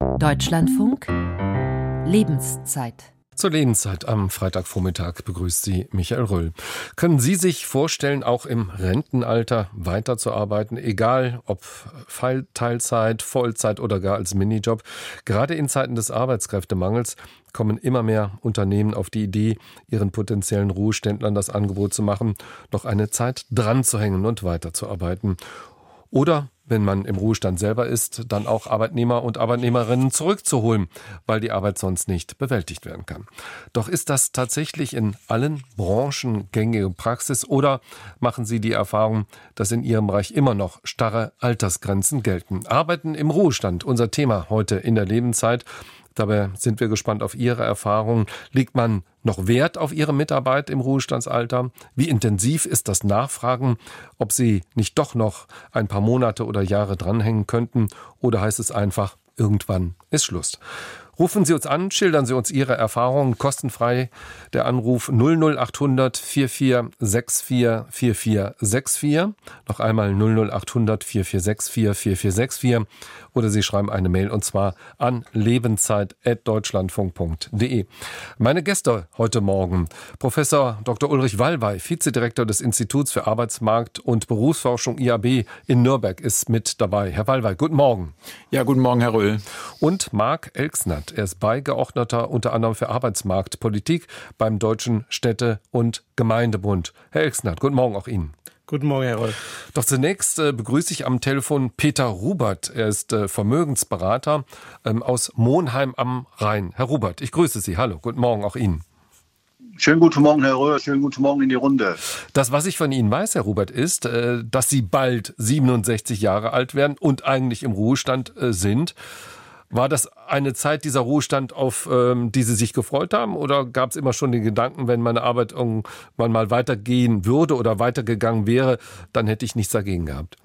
Deutschlandfunk Lebenszeit zur Lebenszeit am Freitagvormittag begrüßt Sie Michael Röll. Können Sie sich vorstellen, auch im Rentenalter weiterzuarbeiten, egal ob Teilzeit, Vollzeit oder gar als Minijob? Gerade in Zeiten des Arbeitskräftemangels kommen immer mehr Unternehmen auf die Idee, ihren potenziellen Ruheständlern das Angebot zu machen, noch eine Zeit dran zu hängen und weiterzuarbeiten. Oder wenn man im Ruhestand selber ist, dann auch Arbeitnehmer und Arbeitnehmerinnen zurückzuholen, weil die Arbeit sonst nicht bewältigt werden kann. Doch ist das tatsächlich in allen Branchen gängige Praxis oder machen Sie die Erfahrung, dass in Ihrem Bereich immer noch starre Altersgrenzen gelten? Arbeiten im Ruhestand, unser Thema heute in der Lebenszeit. Dabei sind wir gespannt auf Ihre Erfahrungen. Liegt man noch Wert auf Ihre Mitarbeit im Ruhestandsalter? Wie intensiv ist das Nachfragen, ob Sie nicht doch noch ein paar Monate oder Jahre dranhängen könnten? Oder heißt es einfach, irgendwann ist Schluss? Rufen Sie uns an, schildern Sie uns Ihre Erfahrungen kostenfrei. Der Anruf 00800 4464 4464. Noch einmal 00800 4464 4464. Oder Sie schreiben eine Mail und zwar an lebenszeit.deutschlandfunk.de. Meine Gäste heute Morgen. Professor Dr. Ulrich Wallwey, Vizedirektor des Instituts für Arbeitsmarkt und Berufsforschung IAB in Nürnberg ist mit dabei. Herr Wallwey, guten Morgen. Ja, guten Morgen, Herr Röhl. Und Marc Elksnert. Er ist Beigeordneter unter anderem für Arbeitsmarktpolitik beim Deutschen Städte- und Gemeindebund. Herr Elksnert, guten Morgen auch Ihnen. Guten Morgen, Herr Rolf. Doch zunächst äh, begrüße ich am Telefon Peter Rubert. Er ist äh, Vermögensberater ähm, aus Monheim am Rhein. Herr Rubert, ich grüße Sie. Hallo, guten Morgen auch Ihnen. Schönen guten Morgen, Herr Röhr. Schönen guten Morgen in die Runde. Das, was ich von Ihnen weiß, Herr Rubert, ist, äh, dass Sie bald 67 Jahre alt werden und eigentlich im Ruhestand äh, sind. War das eine Zeit dieser Ruhestand, auf ähm, die Sie sich gefreut haben? Oder gab es immer schon den Gedanken, wenn meine Arbeit irgendwann mal weitergehen würde oder weitergegangen wäre, dann hätte ich nichts dagegen gehabt?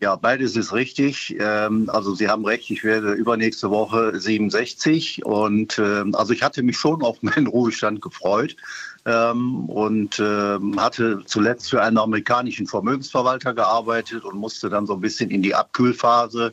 Ja, beides ist richtig. Ähm, also Sie haben recht, ich werde übernächste Woche 67 und ähm, also ich hatte mich schon auf meinen Ruhestand gefreut ähm, und hatte zuletzt für einen amerikanischen Vermögensverwalter gearbeitet und musste dann so ein bisschen in die Abkühlphase.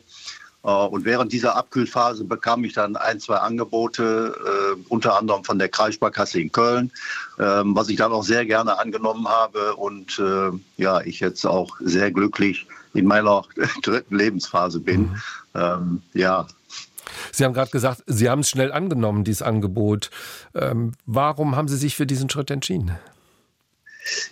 Äh, und während dieser Abkühlphase bekam ich dann ein, zwei Angebote, äh, unter anderem von der Kreissparkasse in Köln, ähm, was ich dann auch sehr gerne angenommen habe. Und äh, ja, ich jetzt auch sehr glücklich in meiner dritten Lebensphase bin. Mhm. Ähm, ja. Sie haben gerade gesagt, Sie haben es schnell angenommen, dieses Angebot. Ähm, warum haben Sie sich für diesen Schritt entschieden?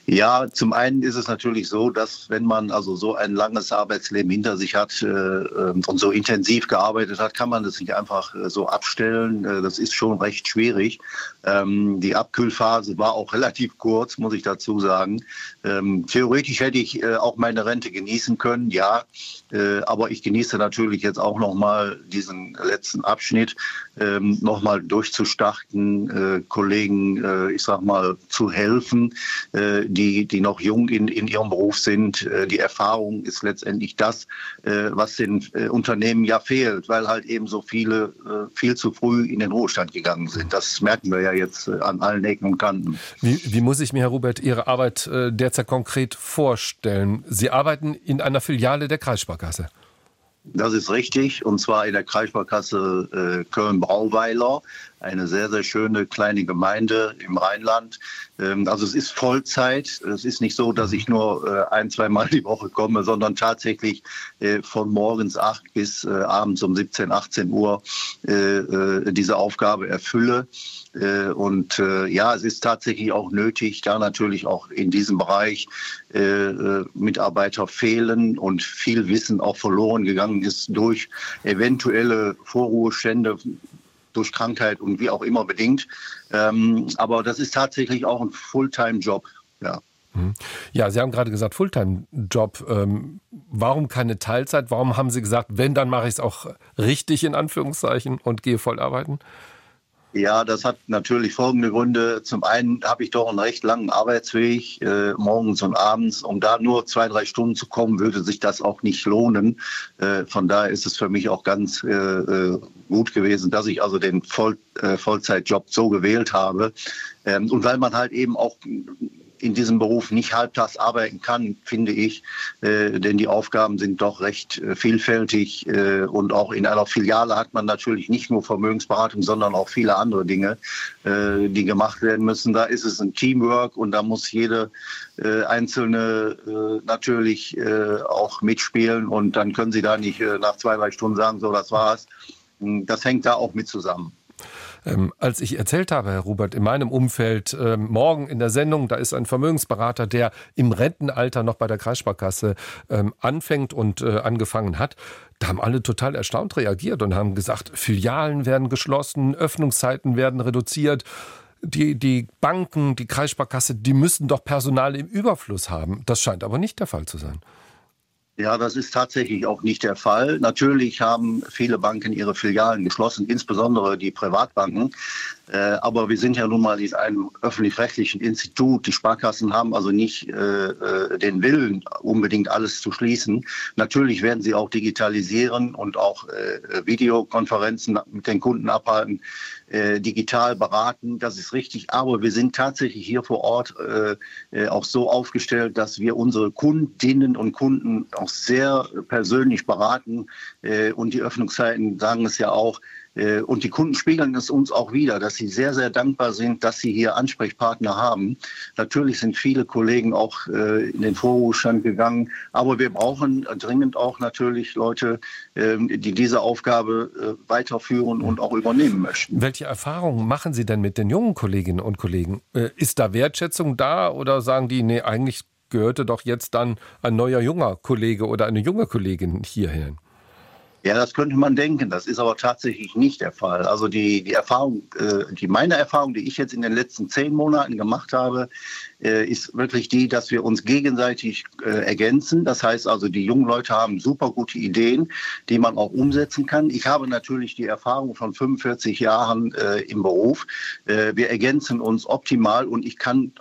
Ja, zum einen ist es natürlich so, dass wenn man also so ein langes Arbeitsleben hinter sich hat äh, ähm, und so intensiv gearbeitet hat, kann man das nicht einfach äh, so abstellen. Äh, das ist schon recht schwierig. Ähm, die Abkühlphase war auch relativ kurz, muss ich dazu sagen. Ähm, theoretisch hätte ich äh, auch meine Rente genießen können, ja. Äh, aber ich genieße natürlich jetzt auch nochmal diesen letzten Abschnitt, ähm, nochmal durchzustarten, äh, Kollegen, ich sag mal, zu helfen, die, die noch jung in, in ihrem Beruf sind. Äh, die Erfahrung ist letztendlich das, äh, was den äh, Unternehmen ja fehlt, weil halt eben so viele äh, viel zu früh in den Ruhestand gegangen sind. Das merken wir ja jetzt äh, an allen Ecken und Kanten. Wie, wie muss ich mir, Herr Robert, Ihre Arbeit äh, derzeit konkret vorstellen? Sie arbeiten in einer Filiale der Kreissparkasse. Das ist richtig, und zwar in der Kreissparkasse äh, Köln-Brauweiler, eine sehr, sehr schöne kleine Gemeinde im Rheinland. Ähm, also es ist Vollzeit. Es ist nicht so, dass ich nur äh, ein, zwei Mal die Woche komme, sondern tatsächlich äh, von morgens acht bis äh, abends um 17, 18 Uhr diese Aufgabe erfülle. Und ja, es ist tatsächlich auch nötig, da natürlich auch in diesem Bereich Mitarbeiter fehlen und viel Wissen auch verloren gegangen ist durch eventuelle Vorruhestände, durch Krankheit und wie auch immer bedingt. Ähm, aber das ist tatsächlich auch ein Fulltime-Job. Ja. Mhm. Ja, Sie haben gerade gesagt, Fulltime-Job. Ähm, warum keine Teilzeit? Warum haben Sie gesagt, wenn, dann mache ich es auch richtig in Anführungszeichen und gehe voll arbeiten? Ja, das hat natürlich folgende Gründe. Zum einen habe ich doch einen recht langen Arbeitsweg, äh, morgens und abends. Um da nur zwei, drei Stunden zu kommen, würde sich das auch nicht lohnen. Äh, von daher ist es für mich auch ganz äh, äh gut gewesen, dass ich also den Voll, äh, Vollzeitjob so gewählt habe. Ähm, und weil man halt eben auch in diesem Beruf nicht halbtags arbeiten kann, finde ich, äh, denn die Aufgaben sind doch recht äh, vielfältig äh, und auch in einer Filiale hat man natürlich nicht nur Vermögensberatung, sondern auch viele andere Dinge, äh, die gemacht werden müssen. Da ist es ein Teamwork und da muss jede äh, Einzelne äh, natürlich auch mitspielen und dann können Sie da nicht nach zwei, drei Stunden sagen, so, das war's. Das hängt da auch mit zusammen. Ähm, als ich erzählt habe, Herr Rubert, in meinem Umfeld, äh, morgen in der Sendung, da ist ein Vermögensberater, der im Rentenalter noch bei der Kreissparkasse ähm, anfängt und äh, angefangen hat, da haben alle total erstaunt reagiert und haben gesagt, Filialen werden geschlossen, Öffnungszeiten werden reduziert. Die, die Banken, die Kreissparkasse, die müssen doch Personal im Überfluss haben. Das scheint aber nicht der Fall zu sein. Ja, das ist tatsächlich auch nicht der Fall. Natürlich haben viele Banken ihre Filialen geschlossen, insbesondere die Privatbanken. Äh, aber wir sind ja nun mal in einem öffentlich-rechtlichen Institut. Die Sparkassen haben also nicht äh, äh, den Willen, unbedingt alles zu schließen. Natürlich werden sie auch digitalisieren und auch äh, Videokonferenzen mit den Kunden abhalten, äh, digital beraten. Das ist richtig. Aber wir sind tatsächlich hier vor Ort äh, auch so aufgestellt, dass wir unsere Kundinnen und Kunden auch sehr persönlich beraten. und die Öffnungszeiten sagen es ja auch, und die Kunden spiegeln es uns auch wieder, dass sie sehr, sehr dankbar sind, dass sie hier Ansprechpartner haben. Natürlich sind viele Kollegen auch äh, in den Vorruhestand gegangen, aber wir brauchen dringend auch natürlich Leute, ähm, die diese Aufgabe äh, weiterführen und auch übernehmen möchten. Welche Erfahrungen machen Sie denn mit den jungen Kolleginnen und Kollegen? Ist da Wertschätzung da oder sagen die, nee, eigentlich gehörte doch jetzt dann ein neuer junger Kollege oder eine junge Kollegin hierhin? Ja, das könnte man denken. Das ist aber tatsächlich nicht der Fall. Also die, die Erfahrung, äh, die meine Erfahrung, die ich jetzt in den letzten zehn Monaten gemacht habe, äh, ist wirklich die, dass wir uns gegenseitig äh, ergänzen. Das heißt also, die jungen Leute haben super gute Ideen, die man auch umsetzen kann. Ich habe natürlich die Erfahrung von 45 Jahren äh, im Beruf. Äh, wir ergänzen uns optimal und ich kann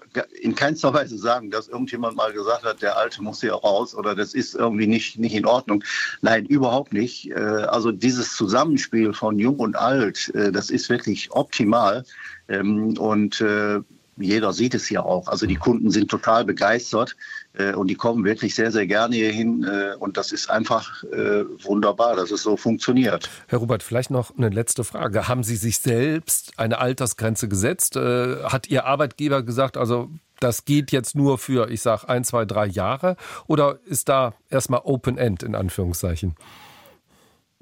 in keinster Weise sagen, dass irgendjemand mal gesagt hat, der Alte muss hier raus oder das ist irgendwie nicht, nicht in Ordnung. Nein, überhaupt nicht. Äh, also dieses Zusammenspiel von Jung und Alt, äh, das ist wirklich optimal. Ähm, und jeder sieht es ja auch. Also die Kunden sind total begeistert äh, und die kommen wirklich sehr, sehr gerne hier hin. Äh, und das ist einfach äh, wunderbar, dass es so funktioniert. Herr Robert, vielleicht noch eine letzte Frage. Haben Sie sich selbst eine Altersgrenze gesetzt? Äh, hat Ihr Arbeitgeber gesagt, also das geht jetzt nur für, ich sage, ein, zwei, drei Jahre? Oder ist da erstmal Open End in Anführungszeichen?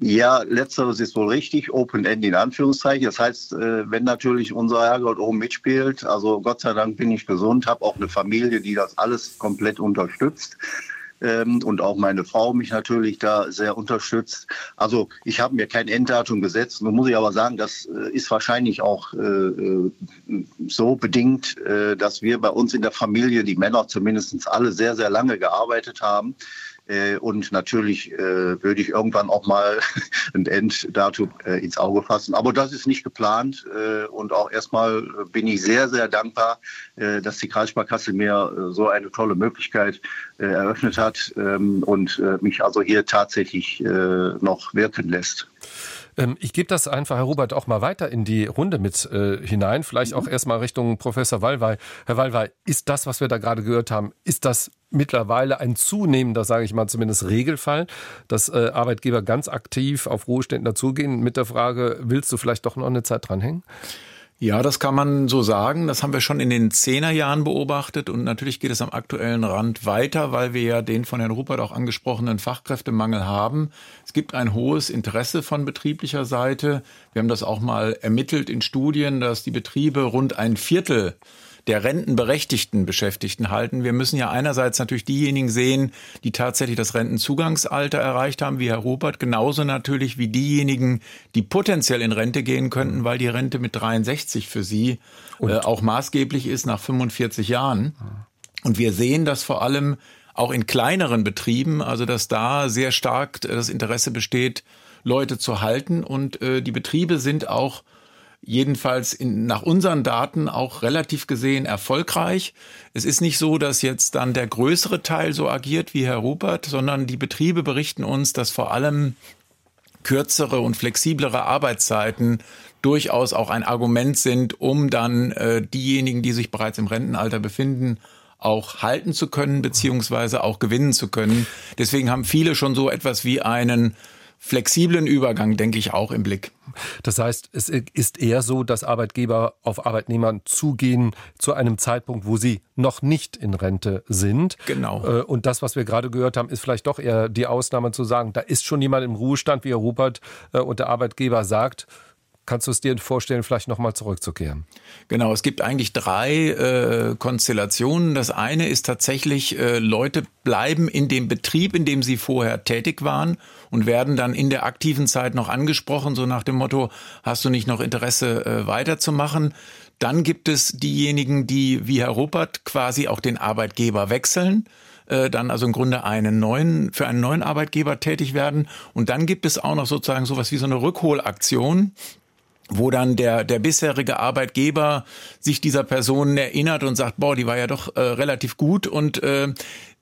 Ja, letzteres ist wohl richtig, Open End in Anführungszeichen. Das heißt, äh, wenn natürlich unser Herrgott oben mitspielt, also Gott sei Dank bin ich gesund, habe auch eine Familie, die das alles komplett unterstützt. Ähm, und auch meine Frau mich natürlich da sehr unterstützt. Also ich habe mir kein Enddatum gesetzt. Nun muss ich aber sagen, das äh, ist wahrscheinlich auch äh, so bedingt, dass wir bei uns in der Familie, die Männer zumindest alle sehr, sehr lange gearbeitet haben. Äh, und natürlich äh, würde ich irgendwann auch mal ein Enddatum äh, ins Auge fassen. Aber das ist nicht geplant. und auch erstmal bin ich sehr, sehr dankbar, dass die Kreissparkasse mir so eine tolle Möglichkeit eröffnet hat ähm, und mich also hier tatsächlich noch wirken lässt. Ähm, ich gebe das einfach, Herr Robert, auch mal weiter in die Runde mit äh, hinein. Vielleicht auch mhm. erstmal Richtung Professor Wallwey. Herr Wallwey, ist das, was wir da gerade gehört haben, ist das mittlerweile ein zunehmender, sage ich mal zumindest Regelfall, dass äh, Arbeitgeber ganz aktiv auf Ruheständen dazugehen mit der Frage, willst du vielleicht doch noch eine Zeit dranhängen? Ja, das kann man so sagen. Das haben wir schon in den Zehnerjahren beobachtet und natürlich geht es am aktuellen Rand weiter, weil wir ja den von Herrn Rupert auch angesprochenen Fachkräftemangel haben. Es gibt ein hohes Interesse von betrieblicher Seite. Wir haben das auch mal ermittelt in Studien, dass die Betriebe rund ein Viertel der rentenberechtigten Beschäftigten halten. Wir müssen ja einerseits natürlich diejenigen sehen, die tatsächlich das Rentenzugangsalter erreicht haben, wie Herr Robert, genauso natürlich wie diejenigen, die potenziell in Rente gehen könnten, weil die Rente mit 63 für sie äh, auch maßgeblich ist nach 45 Jahren. Und wir sehen das vor allem auch in kleineren Betrieben, also dass da sehr stark das Interesse besteht, Leute zu halten. Und äh, die Betriebe sind auch jedenfalls in, nach unseren Daten auch relativ gesehen erfolgreich. Es ist nicht so, dass jetzt dann der größere Teil so agiert wie Herr Rupert, sondern die Betriebe berichten uns, dass vor allem kürzere und flexiblere Arbeitszeiten durchaus auch ein Argument sind, um dann äh, diejenigen, die sich bereits im Rentenalter befinden, auch halten zu können, beziehungsweise auch gewinnen zu können. Deswegen haben viele schon so etwas wie einen flexiblen Übergang, denke ich, auch im Blick. Das heißt, es ist eher so, dass Arbeitgeber auf Arbeitnehmer zugehen zu einem Zeitpunkt, wo sie noch nicht in Rente sind. Genau. Äh, und das, was wir gerade gehört haben, ist vielleicht doch eher die Ausnahme zu sagen, da ist schon jemand im Ruhestand, wie Herr Rupert, äh, und der Arbeitgeber sagt, Kannst du es dir vorstellen, vielleicht nochmal zurückzukehren? Genau, es gibt eigentlich drei äh, Konstellationen. Das eine ist tatsächlich, äh, Leute bleiben in dem Betrieb, in dem sie vorher tätig waren und werden dann in der aktiven Zeit noch angesprochen, so nach dem Motto, hast du nicht noch Interesse äh, weiterzumachen? Dann gibt es diejenigen, die wie Herr Ruppert quasi auch den Arbeitgeber wechseln äh, dann also im Grunde einen neuen, für einen neuen Arbeitgeber tätig werden. Und dann gibt es auch noch sozusagen sowas wie so eine Rückholaktion wo dann der, der bisherige Arbeitgeber sich dieser Person erinnert und sagt, boah, die war ja doch äh, relativ gut und äh,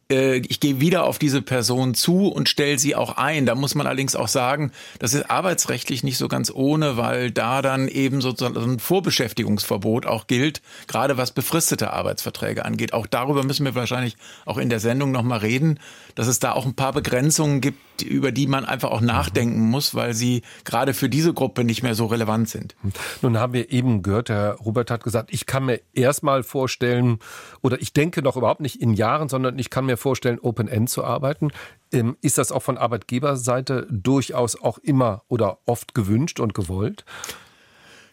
äh, ich gehe wieder auf diese Person zu und stelle sie auch ein. Da muss man allerdings auch sagen, das ist arbeitsrechtlich nicht so ganz ohne, weil da dann eben sozusagen ein Vorbeschäftigungsverbot auch gilt, gerade was befristete Arbeitsverträge angeht. Auch darüber müssen wir wahrscheinlich auch in der Sendung nochmal reden, dass es da auch ein paar Begrenzungen gibt, über die man einfach auch nachdenken muss, weil sie gerade für diese Gruppe nicht mehr so relevant sind. Nun haben wir eben gehört, Herr Robert hat gesagt, ich kann mir erstmal vorstellen, oder ich denke noch überhaupt nicht in Jahren, sondern ich kann mir vorstellen, Open End zu arbeiten. Ähm, ist das auch von Arbeitgeberseite durchaus auch immer oder oft gewünscht und gewollt?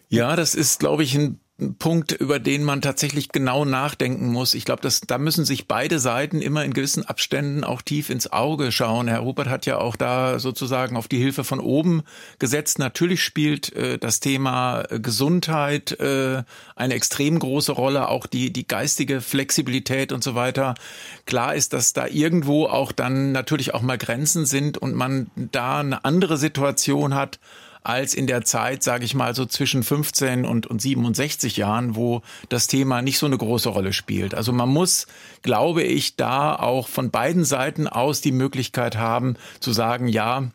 Ja, das ist, glaube ich, ein Punkt, über den man tatsächlich genau nachdenken muss. Ich glaube, da müssen sich beide Seiten immer in gewissen Abständen auch tief ins Auge schauen. Herr Rupert hat ja auch da sozusagen auf die Hilfe von oben gesetzt. Natürlich spielt äh, das Thema äh, Gesundheit äh, eine extrem große Rolle, auch die die geistige Flexibilität und so weiter. Klar ist, dass da irgendwo auch dann natürlich auch mal Grenzen sind und man da eine andere Situation hat als in der Zeit, sage ich mal, so zwischen 15 und, und 67 Jahren, wo das Thema nicht so eine große Rolle spielt. Also man muss, glaube ich, da auch von beiden Seiten aus die Möglichkeit haben zu sagen, ja,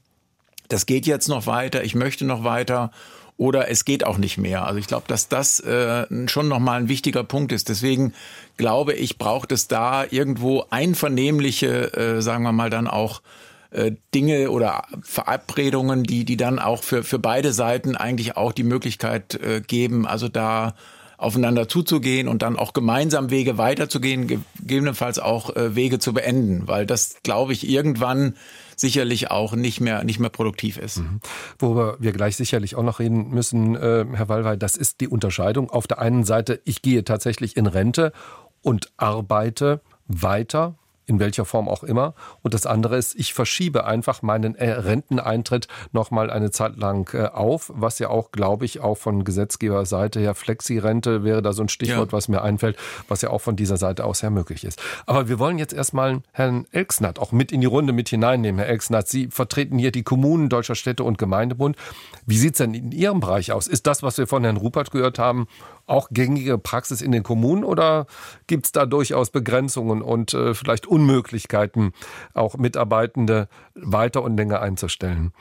das geht jetzt noch weiter, ich möchte noch weiter oder es geht auch nicht mehr. Also ich glaube, dass das äh, schon nochmal ein wichtiger Punkt ist. Deswegen glaube ich, braucht es da irgendwo einvernehmliche, äh, sagen wir mal dann auch äh, Dinge oder Verabredungen, die, die dann auch für, für beide Seiten eigentlich auch die Möglichkeit äh, geben, also da aufeinander zuzugehen und dann auch gemeinsam Wege weiterzugehen, gegebenenfalls auch äh, Wege zu beenden, weil das, glaube ich, irgendwann sicherlich auch nicht mehr, nicht mehr produktiv ist. Mhm. Worüber wir gleich sicherlich auch noch reden müssen, äh, Herr Wallwey, das ist die Unterscheidung. Auf der einen Seite, ich gehe tatsächlich in Rente und arbeite weiter in welcher Form auch immer. Und das andere ist, ich verschiebe einfach meinen äh, Renteneintritt noch mal eine Zeit lang äh, auf, was ja auch, glaube ich, auch von Gesetzgeberseite her, Flexi-Rente wäre da so ein Stichwort, ja. was mir einfällt, was ja auch von dieser Seite aus her möglich ist. Aber wir wollen jetzt erstmal Herrn Elksnatt auch mit in die Runde mit hineinnehmen. Herr Elksnatt, Sie vertreten hier die Kommunen Deutscher Städte und Gemeindebund. Wie sieht es denn in Ihrem Bereich aus? Ist das, was wir von Herrn Rupert gehört haben, auch gängige Praxis in den Kommunen oder gibt es da durchaus Begrenzungen und äh, vielleicht Unmöglichkeiten, auch Mitarbeitende weiter und länger einzustellen?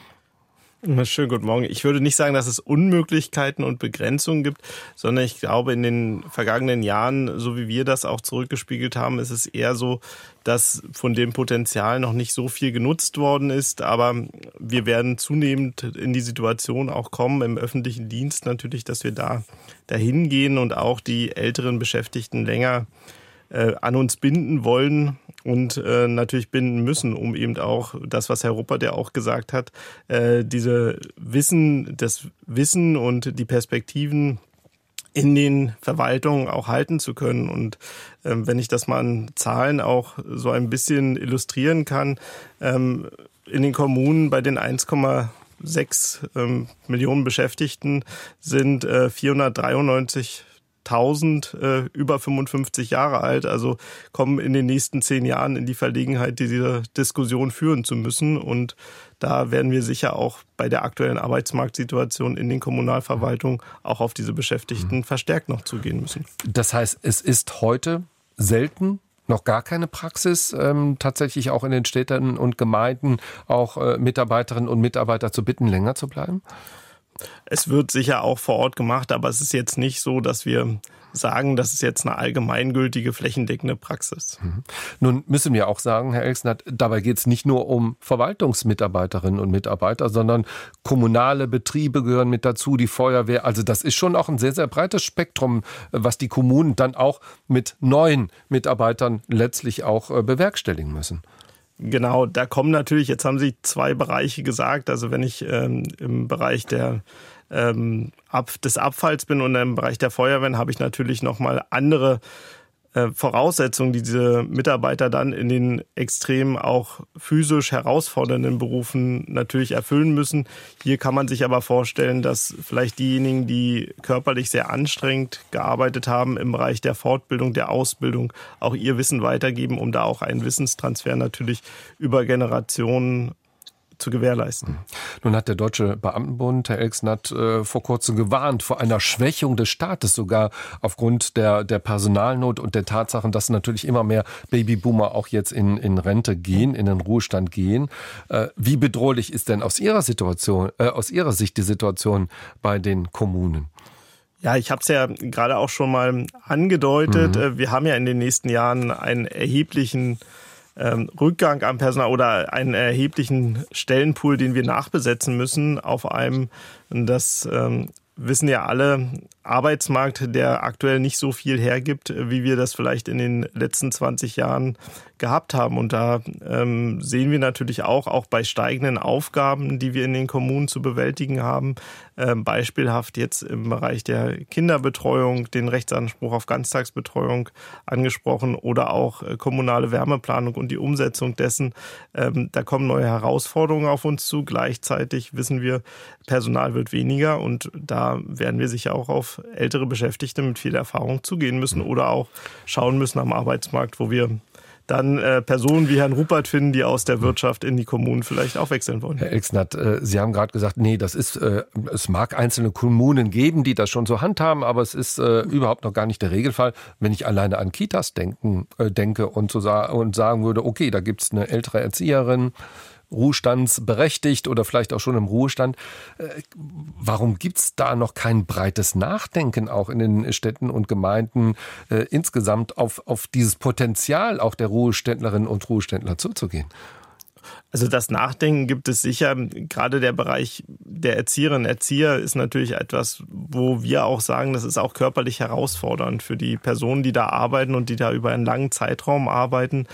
Schönen guten Morgen. Ich würde nicht sagen, dass es Unmöglichkeiten und Begrenzungen gibt, sondern ich glaube, in den vergangenen Jahren, so wie wir das auch zurückgespiegelt haben, ist es eher so, dass von dem Potenzial noch nicht so viel genutzt worden ist. Aber wir werden zunehmend in die Situation auch kommen, im öffentlichen Dienst natürlich, dass wir da dahin gehen und auch die älteren Beschäftigten länger äh, an uns binden wollen und äh, natürlich binden müssen, um eben auch das, was Herr Ruppert ja auch gesagt hat, äh, diese Wissen, das Wissen und die Perspektiven in den Verwaltungen auch halten zu können. Und ähm, wenn ich das mal an Zahlen auch so ein bisschen illustrieren kann, ähm, in den Kommunen bei den 1,6 ähm, Millionen Beschäftigten sind äh, 493 1000 äh, über 55 Jahre alt, also kommen in den nächsten zehn Jahren in die Verlegenheit, diese Diskussion führen zu müssen. Und da werden wir sicher auch bei der aktuellen Arbeitsmarktsituation in den Kommunalverwaltungen auch auf diese Beschäftigten mhm. verstärkt noch zugehen müssen. Das heißt, es ist heute selten noch gar keine Praxis, ähm, tatsächlich auch in den Städten und Gemeinden auch äh, Mitarbeiterinnen und Mitarbeiter zu bitten, länger zu bleiben? Es wird sicher auch vor Ort gemacht, aber es ist jetzt nicht so, dass wir sagen, das ist jetzt eine allgemeingültige, flächendeckende Praxis. Mhm. Nun müssen wir auch sagen, Herr Elksnath, dabei geht es nicht nur um Verwaltungsmitarbeiterinnen und Mitarbeiter, sondern kommunale Betriebe gehören mit dazu, die Feuerwehr. Also das ist schon auch ein sehr, sehr breites Spektrum, was die Kommunen dann auch mit neuen Mitarbeitern letztlich auch äh, bewerkstelligen müssen. Genau, da kommen natürlich, jetzt haben Sie zwei Bereiche gesagt. Also wenn ich ähm, im Bereich der ähm, ab, des Abfalls bin und im Bereich der Feuerwehren habe ich natürlich nochmal andere äh, Voraussetzungen, die diese Mitarbeiter dann in den extrem auch physisch herausfordernden Berufen natürlich erfüllen müssen. Hier kann man sich aber vorstellen, dass vielleicht diejenigen, die körperlich sehr anstrengend gearbeitet haben im Bereich der Fortbildung, der Ausbildung, auch ihr Wissen weitergeben, um da auch einen Wissenstransfer natürlich über Generationen zu gewährleisten. Nun hat der Deutsche Beamtenbund, Herr Elksnatt, äh, vor kurzem gewarnt vor einer Schwächung des Staates, sogar aufgrund der, der Personalnot und der Tatsachen, dass natürlich immer mehr Babyboomer auch jetzt in, in Rente gehen, in den Ruhestand gehen. Äh, wie bedrohlich ist denn aus Ihrer Situation, äh, aus Ihrer Sicht die Situation bei den Kommunen? Ja, ich habe es ja gerade auch schon mal angedeutet. Mhm. Wir haben ja in den nächsten Jahren einen erheblichen ähm, Rückgang am Personal oder einen erheblichen Stellenpool, den wir nachbesetzen müssen auf einem, das ähm, wissen ja alle, Arbeitsmarkt, der aktuell nicht so viel hergibt, wie wir das vielleicht in den letzten 20 Jahren gehabt haben. Und da ähm, sehen wir natürlich auch, auch bei steigenden Aufgaben, die wir in den Kommunen zu bewältigen haben, äh, beispielhaft jetzt im Bereich der Kinderbetreuung, den Rechtsanspruch auf Ganztagsbetreuung angesprochen oder auch äh, kommunale Wärmeplanung und die Umsetzung dessen. Ähm, da kommen neue Herausforderungen auf uns zu. Gleichzeitig wissen wir, Personal wird weniger und da werden wir sicher auch auf ältere Beschäftigte mit viel Erfahrung zugehen müssen oder auch schauen müssen am Arbeitsmarkt, wo wir dann äh, Personen wie Herrn Rupert finden, die aus der Wirtschaft in die Kommunen vielleicht auch wechseln wollen. Herr Exnat, äh, Sie haben gerade gesagt, nee, das ist, äh, es mag einzelne Kommunen geben, die das schon so handhaben, aber es ist äh, überhaupt noch gar nicht der Regelfall. Wenn ich alleine an Kitas denken, äh, denke und, so sa und sagen würde, okay, da gibt's eine ältere Erzieherin, ruhestandsberechtigt oder vielleicht auch schon im Ruhestand. Äh, warum gibt es da noch kein breites Nachdenken auch in den Städten und Gemeinden äh, insgesamt auf, auf dieses Potenzial auch der Ruheständlerinnen und Ruheständler zuzugehen? Also das Nachdenken gibt es sicher. Gerade der Bereich der Erzieherinnen und Erzieher ist natürlich etwas, wo wir auch sagen, das ist auch körperlich herausfordernd für die Personen, die da arbeiten und die da über einen langen Zeitraum arbeiten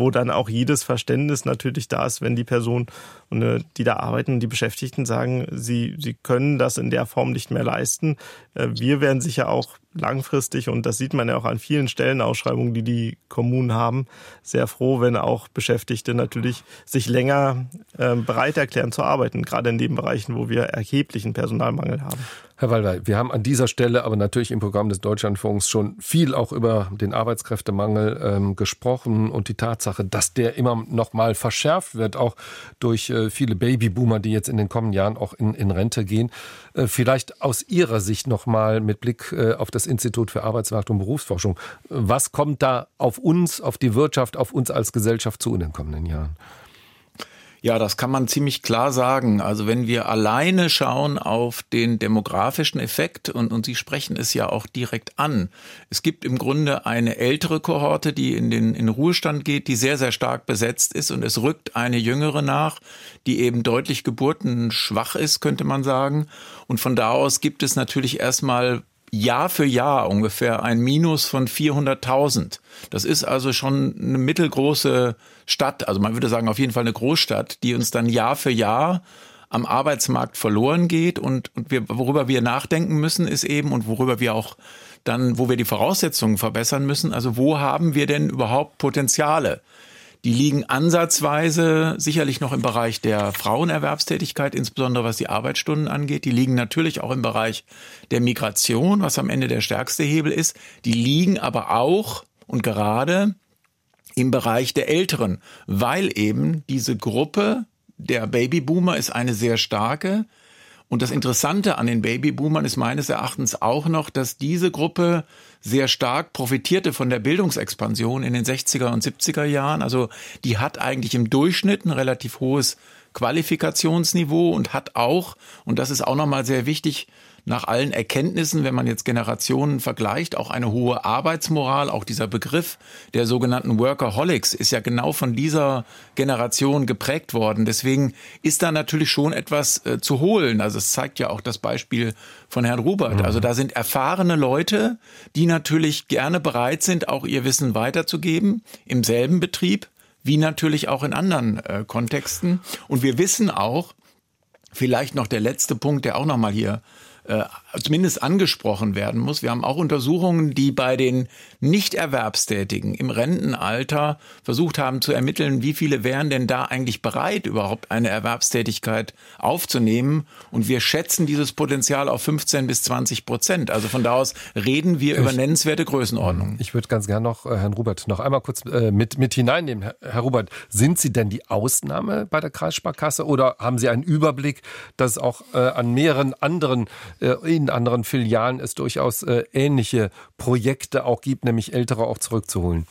wo dann auch jedes Verständnis natürlich da ist, wenn die Person, äh, die da arbeiten, die Beschäftigten sagen, sie, sie können das in der Form nicht mehr leisten. Äh, wir werden sicher auch langfristig, und das sieht man ja auch an vielen Stellenausschreibungen, die die Kommunen haben, sehr froh, wenn auch Beschäftigte natürlich sich länger äh, bereit erklären zu arbeiten, gerade in den Bereichen, wo wir erheblichen Personalmangel haben. Herr Wallweil, wir haben an dieser Stelle aber natürlich im Programm des Deutschlandfunks schon viel auch über den Arbeitskräftemangel ähm, gesprochen und die Tatsache, dass der immer noch mal verschärft wird, auch durch äh, viele Babyboomer, die jetzt in den kommenden Jahren auch in, in Rente gehen. Äh, vielleicht aus Ihrer Sicht noch mal mit Blick äh, auf das Institut für Arbeitsmarkt und Berufsforschung. Was kommt da auf uns, auf die Wirtschaft, auf uns als Gesellschaft zu in den kommenden Jahren? Ja, das kann man ziemlich klar sagen. Also wenn wir alleine schauen auf den demografischen Effekt, und, und Sie sprechen es ja auch direkt an, es gibt im Grunde eine ältere Kohorte, die in den in Ruhestand geht, die sehr, sehr stark besetzt ist, und es rückt eine jüngere nach, die eben deutlich geburtenschwach ist, könnte man sagen. Und von da aus gibt es natürlich erstmal Jahr für Jahr ungefähr ein Minus von 400.000. Das ist also schon eine mittelgroße Stadt, also man würde sagen auf jeden Fall eine Großstadt, die uns dann Jahr für Jahr am Arbeitsmarkt verloren geht und, und wir, worüber wir nachdenken müssen, ist eben und worüber wir auch dann, wo wir die Voraussetzungen verbessern müssen, also wo haben wir denn überhaupt Potenziale? Die liegen ansatzweise sicherlich noch im Bereich der Frauenerwerbstätigkeit, insbesondere was die Arbeitsstunden angeht. Die liegen natürlich auch im Bereich der Migration, was am Ende der stärkste Hebel ist. Die liegen aber auch und gerade im Bereich der Älteren, weil eben diese Gruppe der Babyboomer ist eine sehr starke. Und das Interessante an den Babyboomern ist meines Erachtens auch noch, dass diese Gruppe sehr stark profitierte von der Bildungsexpansion in den 60er und 70er Jahren. Also die hat eigentlich im Durchschnitt ein relativ hohes Qualifikationsniveau und hat auch, und das ist auch nochmal sehr wichtig, nach allen Erkenntnissen, wenn man jetzt Generationen vergleicht, auch eine hohe Arbeitsmoral. Auch dieser Begriff der sogenannten Workaholics ist ja genau von dieser Generation geprägt worden. Deswegen ist da natürlich schon etwas äh, zu holen. Also es zeigt ja auch das Beispiel von Herrn Rubert. Mhm. Also da sind erfahrene Leute, die natürlich gerne bereit sind, auch ihr Wissen weiterzugeben im selben Betrieb wie natürlich auch in anderen äh, Kontexten. Und wir wissen auch, vielleicht noch der letzte Punkt, der auch nochmal hier 呃 zumindest angesprochen werden muss. Wir haben auch Untersuchungen, die bei den Nichterwerbstätigen im Rentenalter versucht haben zu ermitteln, wie viele wären denn da eigentlich bereit, überhaupt eine Erwerbstätigkeit aufzunehmen. Und wir schätzen dieses Potenzial auf 15 bis 20 Prozent. Also von da aus reden wir ich, über nennenswerte Größenordnungen. Ich würde ganz gerne noch äh, Herrn Rubert noch einmal kurz äh, mit, mit hineinnehmen. Herr, Rubert, sind Sie denn die Ausnahme bei der Kreissparkasse oder haben Sie einen Überblick, dass es auch äh, an mehreren anderen äh, in anderen Filialen es durchaus äh, ähnliche Projekte auch gibt, nämlich Ältere auch zurückzuholen.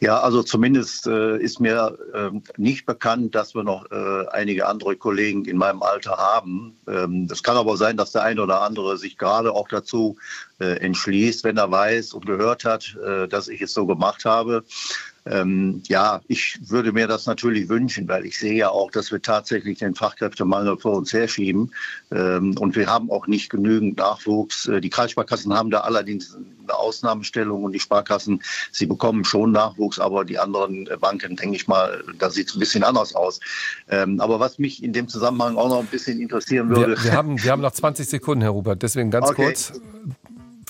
Ja, also zumindest äh, ist mir äh, nicht bekannt, dass wir noch äh, einige andere Kollegen in meinem Alter haben. Ähm, kann aber sein, dass der eine oder andere sich gerade auch dazu äh, entschließt, wenn er weiß und gehört hat, äh, dass ich es so gemacht habe. Ähm, ja, ich würde mir das natürlich wünschen, weil ich sehe ja auch, dass wir tatsächlich den Fachkräftemangel vor uns herschieben. Ähm, und wir haben auch nicht genügend Nachwuchs. Äh, die Kreissparkassen haben da allerdings eine Ausnahmestellung und die Sparkassen, sie bekommen schon Nachwuchs, aber die anderen Banken, denke ich mal, da sieht es ein bisschen anders aus. Ähm, aber was mich in dem Zusammenhang auch noch ein bisschen interessieren würde. Wir, wir haben, wir haben noch 20 Sekunden, Herr Rubert, deswegen ganz okay. kurz.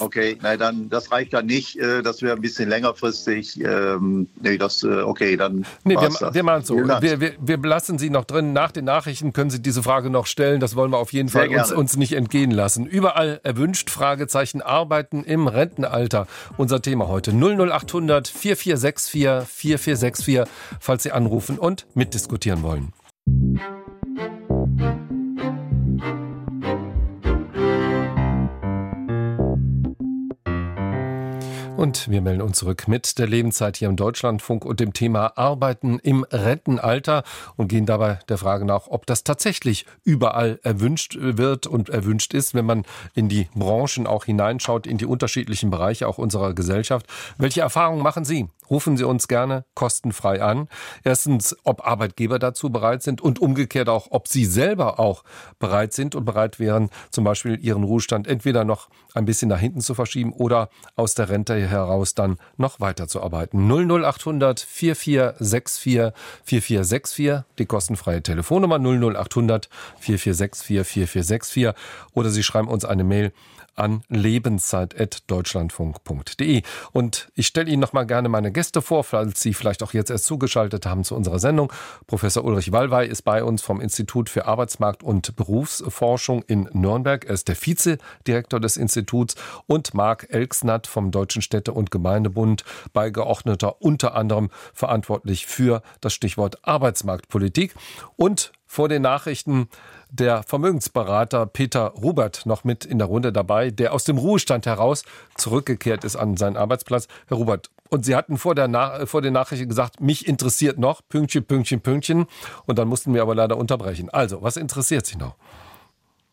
Okay, nein, dann das reicht dann nicht. Äh, das wäre ein bisschen längerfristig. Ähm, nee, das äh, okay, dann. Nee, wir, das. wir machen so. Wir, wir, wir lassen Sie noch drin. Nach den Nachrichten können Sie diese Frage noch stellen. Das wollen wir auf jeden Fall uns, uns nicht entgehen lassen. Überall erwünscht Fragezeichen Arbeiten im Rentenalter. Unser Thema heute 00800 4464 4464, falls Sie anrufen und mitdiskutieren wollen. Und wir melden uns zurück mit der Lebenszeit hier im Deutschlandfunk und dem Thema Arbeiten im Rentenalter und gehen dabei der Frage nach, ob das tatsächlich überall erwünscht wird und erwünscht ist, wenn man in die Branchen auch hineinschaut, in die unterschiedlichen Bereiche auch unserer Gesellschaft. Welche Erfahrungen machen Sie? Rufen Sie uns gerne kostenfrei an. Erstens, ob Arbeitgeber dazu bereit sind und umgekehrt auch, ob Sie selber auch bereit sind und bereit wären, zum Beispiel Ihren Ruhestand entweder noch ein bisschen nach hinten zu verschieben oder aus der Rente heraus dann noch weiterzuarbeiten. 00800 4464 4464, die kostenfreie Telefonnummer 00800 4464 4464 oder Sie schreiben uns eine Mail an lebenszeit.deutschlandfunk.de. Und ich stelle Ihnen noch mal gerne meine Gäste vor, falls Sie vielleicht auch jetzt erst zugeschaltet haben zu unserer Sendung. Professor Ulrich Wallwey ist bei uns vom Institut für Arbeitsmarkt und Berufsforschung in Nürnberg. Er ist der Vizedirektor des Instituts und Marc Elksnatt vom Deutschen Städte- und Gemeindebund, Beigeordneter unter anderem verantwortlich für das Stichwort Arbeitsmarktpolitik. Und vor den Nachrichten der Vermögensberater Peter Rubert noch mit in der Runde dabei, der aus dem Ruhestand heraus zurückgekehrt ist an seinen Arbeitsplatz. Herr Rubert, und Sie hatten vor, der Na vor den Nachrichten gesagt, mich interessiert noch, Pünktchen, Pünktchen, Pünktchen. Und dann mussten wir aber leider unterbrechen. Also, was interessiert Sie noch?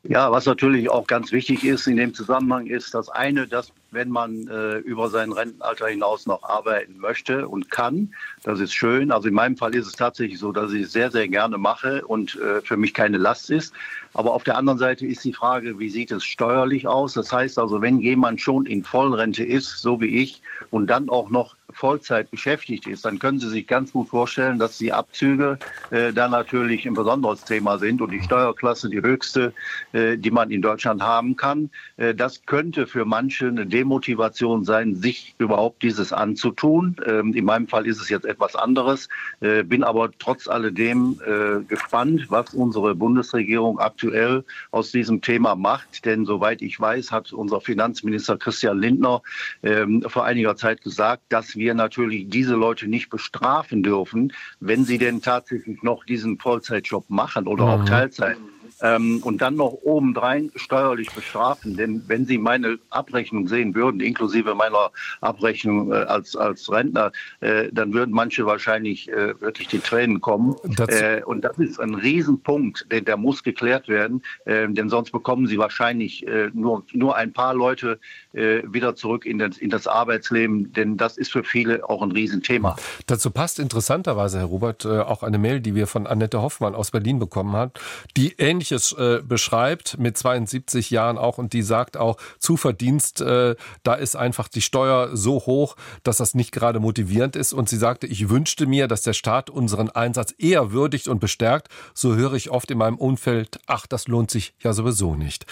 Ja, was natürlich auch ganz wichtig ist in dem Zusammenhang ist das eine, dass wenn man äh, über sein Rentenalter hinaus noch arbeiten möchte und kann, das ist schön. Also in meinem Fall ist es tatsächlich so, dass ich es sehr, sehr gerne mache und äh, für mich keine Last ist. Aber auf der anderen Seite ist die Frage, wie sieht es steuerlich aus? Das heißt also, wenn jemand schon in Vollrente ist, so wie ich, und dann auch noch Vollzeit beschäftigt ist, dann können Sie sich ganz gut vorstellen, dass die Abzüge äh, da natürlich ein besonderes Thema sind und die Steuerklasse die höchste, äh, die man in Deutschland haben kann. Äh, das könnte für manche eine Demotivation sein, sich überhaupt dieses anzutun. Ähm, in meinem Fall ist es jetzt etwas anderes, äh, bin aber trotz alledem äh, gespannt, was unsere Bundesregierung aktuell aus diesem Thema macht. Denn soweit ich weiß, hat unser Finanzminister Christian Lindner ähm, vor einiger Zeit gesagt, dass wir natürlich diese Leute nicht bestrafen dürfen, wenn sie denn tatsächlich noch diesen Vollzeitjob machen oder mhm. auch Teilzeit. Ähm, und dann noch obendrein steuerlich bestrafen. Denn wenn Sie meine Abrechnung sehen würden, inklusive meiner Abrechnung äh, als, als Rentner, äh, dann würden manche wahrscheinlich äh, wirklich die Tränen kommen. Äh, und das ist ein Riesenpunkt, der, der muss geklärt werden, äh, denn sonst bekommen Sie wahrscheinlich äh, nur, nur ein paar Leute wieder zurück in das, in das Arbeitsleben, denn das ist für viele auch ein Riesenthema. Dazu passt interessanterweise, Herr Robert, auch eine Mail, die wir von Annette Hoffmann aus Berlin bekommen haben, die ähnlich Ähnliches äh, beschreibt, mit 72 Jahren auch, und die sagt auch, Zuverdienst, äh, da ist einfach die Steuer so hoch, dass das nicht gerade motivierend ist. Und sie sagte, ich wünschte mir, dass der Staat unseren Einsatz eher würdigt und bestärkt. So höre ich oft in meinem Umfeld, ach, das lohnt sich ja sowieso nicht.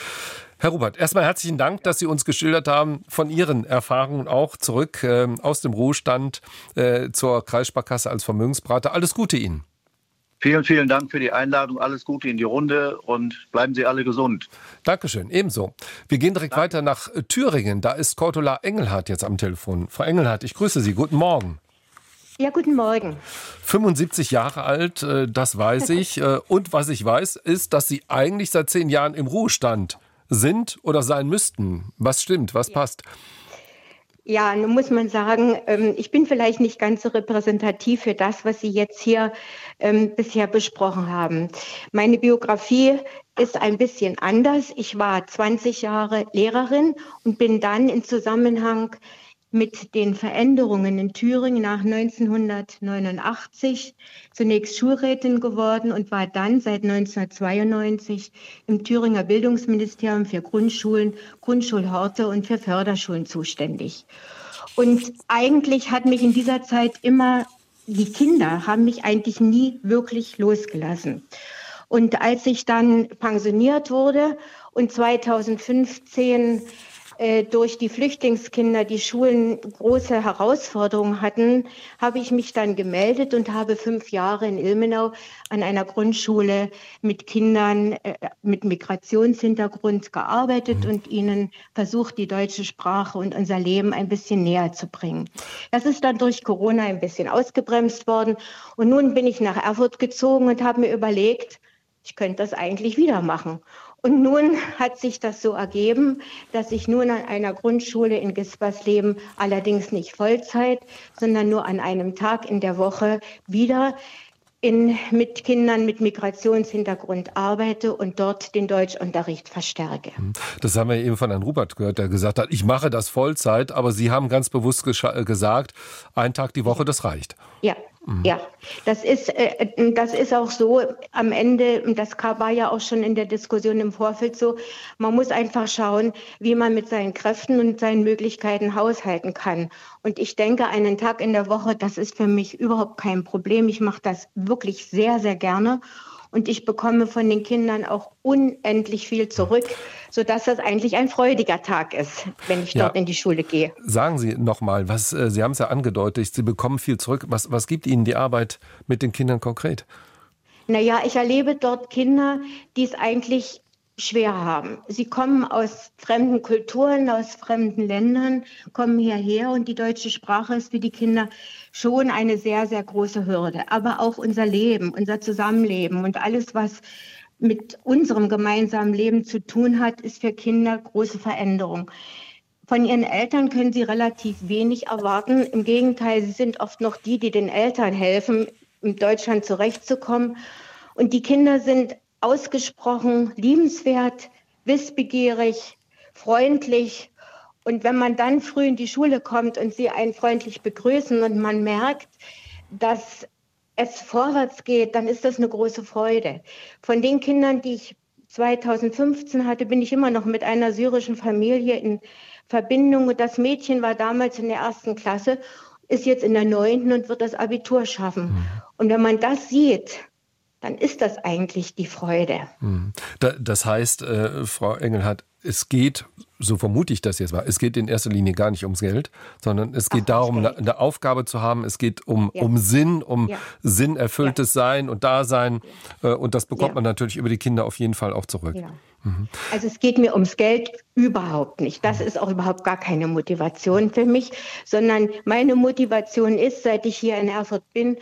Herr Robert, erstmal herzlichen Dank, dass Sie uns geschildert haben von Ihren Erfahrungen auch zurück äh, aus dem Ruhestand äh, zur Kreissparkasse als Vermögensberater. Alles Gute Ihnen. Vielen, vielen Dank für die Einladung. Alles Gute in die Runde und bleiben Sie alle gesund. Dankeschön, ebenso. Wir gehen direkt Danke. weiter nach Thüringen. Da ist Cordula Engelhardt jetzt am Telefon. Frau Engelhardt, ich grüße Sie. Guten Morgen. Ja, guten Morgen. 75 Jahre alt, äh, das weiß ich. Äh, und was ich weiß, ist, dass Sie eigentlich seit zehn Jahren im Ruhestand sind oder sein müssten. Was stimmt? Was passt? Ja, nun muss man sagen, ähm, ich bin vielleicht nicht ganz so repräsentativ für das, was Sie jetzt hier ähm, bisher besprochen haben. Meine Biografie ist ein bisschen anders. Ich war 20 Jahre Lehrerin und bin dann in Zusammenhang mit den Veränderungen in Thüringen nach 1989 zunächst Schulrätin geworden und war dann seit 1992 im Thüringer Bildungsministerium für Grundschulen, Grundschulhorte und für Förderschulen zuständig. Und eigentlich hat mich in dieser Zeit immer, die Kinder haben mich eigentlich nie wirklich losgelassen. Und als ich dann pensioniert wurde und 2015 äh, durch die Flüchtlingskinder die Schulen große Herausforderungen hatten, habe ich mich dann gemeldet und habe fünf Jahre in Ilmenau an einer Grundschule mit Kindern äh, mit Migrationshintergrund gearbeitet mhm. und ihnen versucht, die deutsche Sprache und unser Leben ein bisschen näher zu bringen. Das ist dann durch Corona ein bisschen ausgebremst worden. Und nun bin ich nach Erfurt gezogen und habe mir überlegt, ich könnte das eigentlich wieder machen. Und nun hat sich das so ergeben, dass ich nun an einer Grundschule in Gispersleben, allerdings nicht Vollzeit, sondern nur an einem Tag in der Woche wieder in, mit Kindern mit Migrationshintergrund arbeite und dort den Deutschunterricht verstärke. Hm. Das haben wir eben von Herrn Rupert gehört, der gesagt hat, ich mache das Vollzeit, aber Sie haben ganz bewusst gesagt, ein Tag die Woche, das reicht. Ja, Mhm. Ja, das ist, äh, das ist auch so am Ende, das war ja auch schon in der Diskussion im Vorfeld so, man muss einfach schauen, wie man mit seinen Kräften und seinen Möglichkeiten haushalten kann. Und ich denke, einen Tag in der Woche, das ist für mich überhaupt kein Problem. Ich mache das wirklich sehr, sehr gerne und ich bekomme von den Kindern auch unendlich viel zurück, sodass das eigentlich ein freudiger Tag ist, wenn ich dort ja. in die Schule gehe. Sagen Sie noch mal, was äh, Sie haben es ja angedeutet, Sie bekommen viel zurück. Was, was gibt Ihnen die Arbeit mit den Kindern konkret? Naja, ich erlebe dort Kinder, die es eigentlich schwer haben. Sie kommen aus fremden Kulturen, aus fremden Ländern, kommen hierher und die deutsche Sprache ist für die Kinder schon eine sehr, sehr große Hürde. Aber auch unser Leben, unser Zusammenleben und alles, was mit unserem gemeinsamen Leben zu tun hat, ist für Kinder große Veränderung. Von ihren Eltern können sie relativ wenig erwarten. Im Gegenteil, sie sind oft noch die, die den Eltern helfen, in Deutschland zurechtzukommen. Und die Kinder sind ausgesprochen liebenswert, wissbegierig, freundlich. Und wenn man dann früh in die Schule kommt und sie einen freundlich begrüßen und man merkt, dass es vorwärts geht, dann ist das eine große Freude. Von den Kindern, die ich 2015 hatte, bin ich immer noch mit einer syrischen Familie in Verbindung. Und das Mädchen war damals in der ersten Klasse, ist jetzt in der neunten und wird das Abitur schaffen. Mhm. Und wenn man das sieht, dann ist das eigentlich die Freude. Hm. Das heißt, äh, Frau Engelhardt, es geht, so vermute ich das jetzt mal, es geht in erster Linie gar nicht ums Geld, sondern es geht Ach, darum, eine, eine, Aufgabe zu haben. Es geht um, ja. um Sinn, um ja. sinnerfülltes ja. Sein und Dasein. Äh, und das bekommt man natürlich über die Kinder auf jeden Fall auch zurück. Mhm. Also es geht mir ums Geld überhaupt nicht. Das ist auch überhaupt gar keine Motivation für mich, sondern meine Motivation ist, seit ich hier in Erfurt bin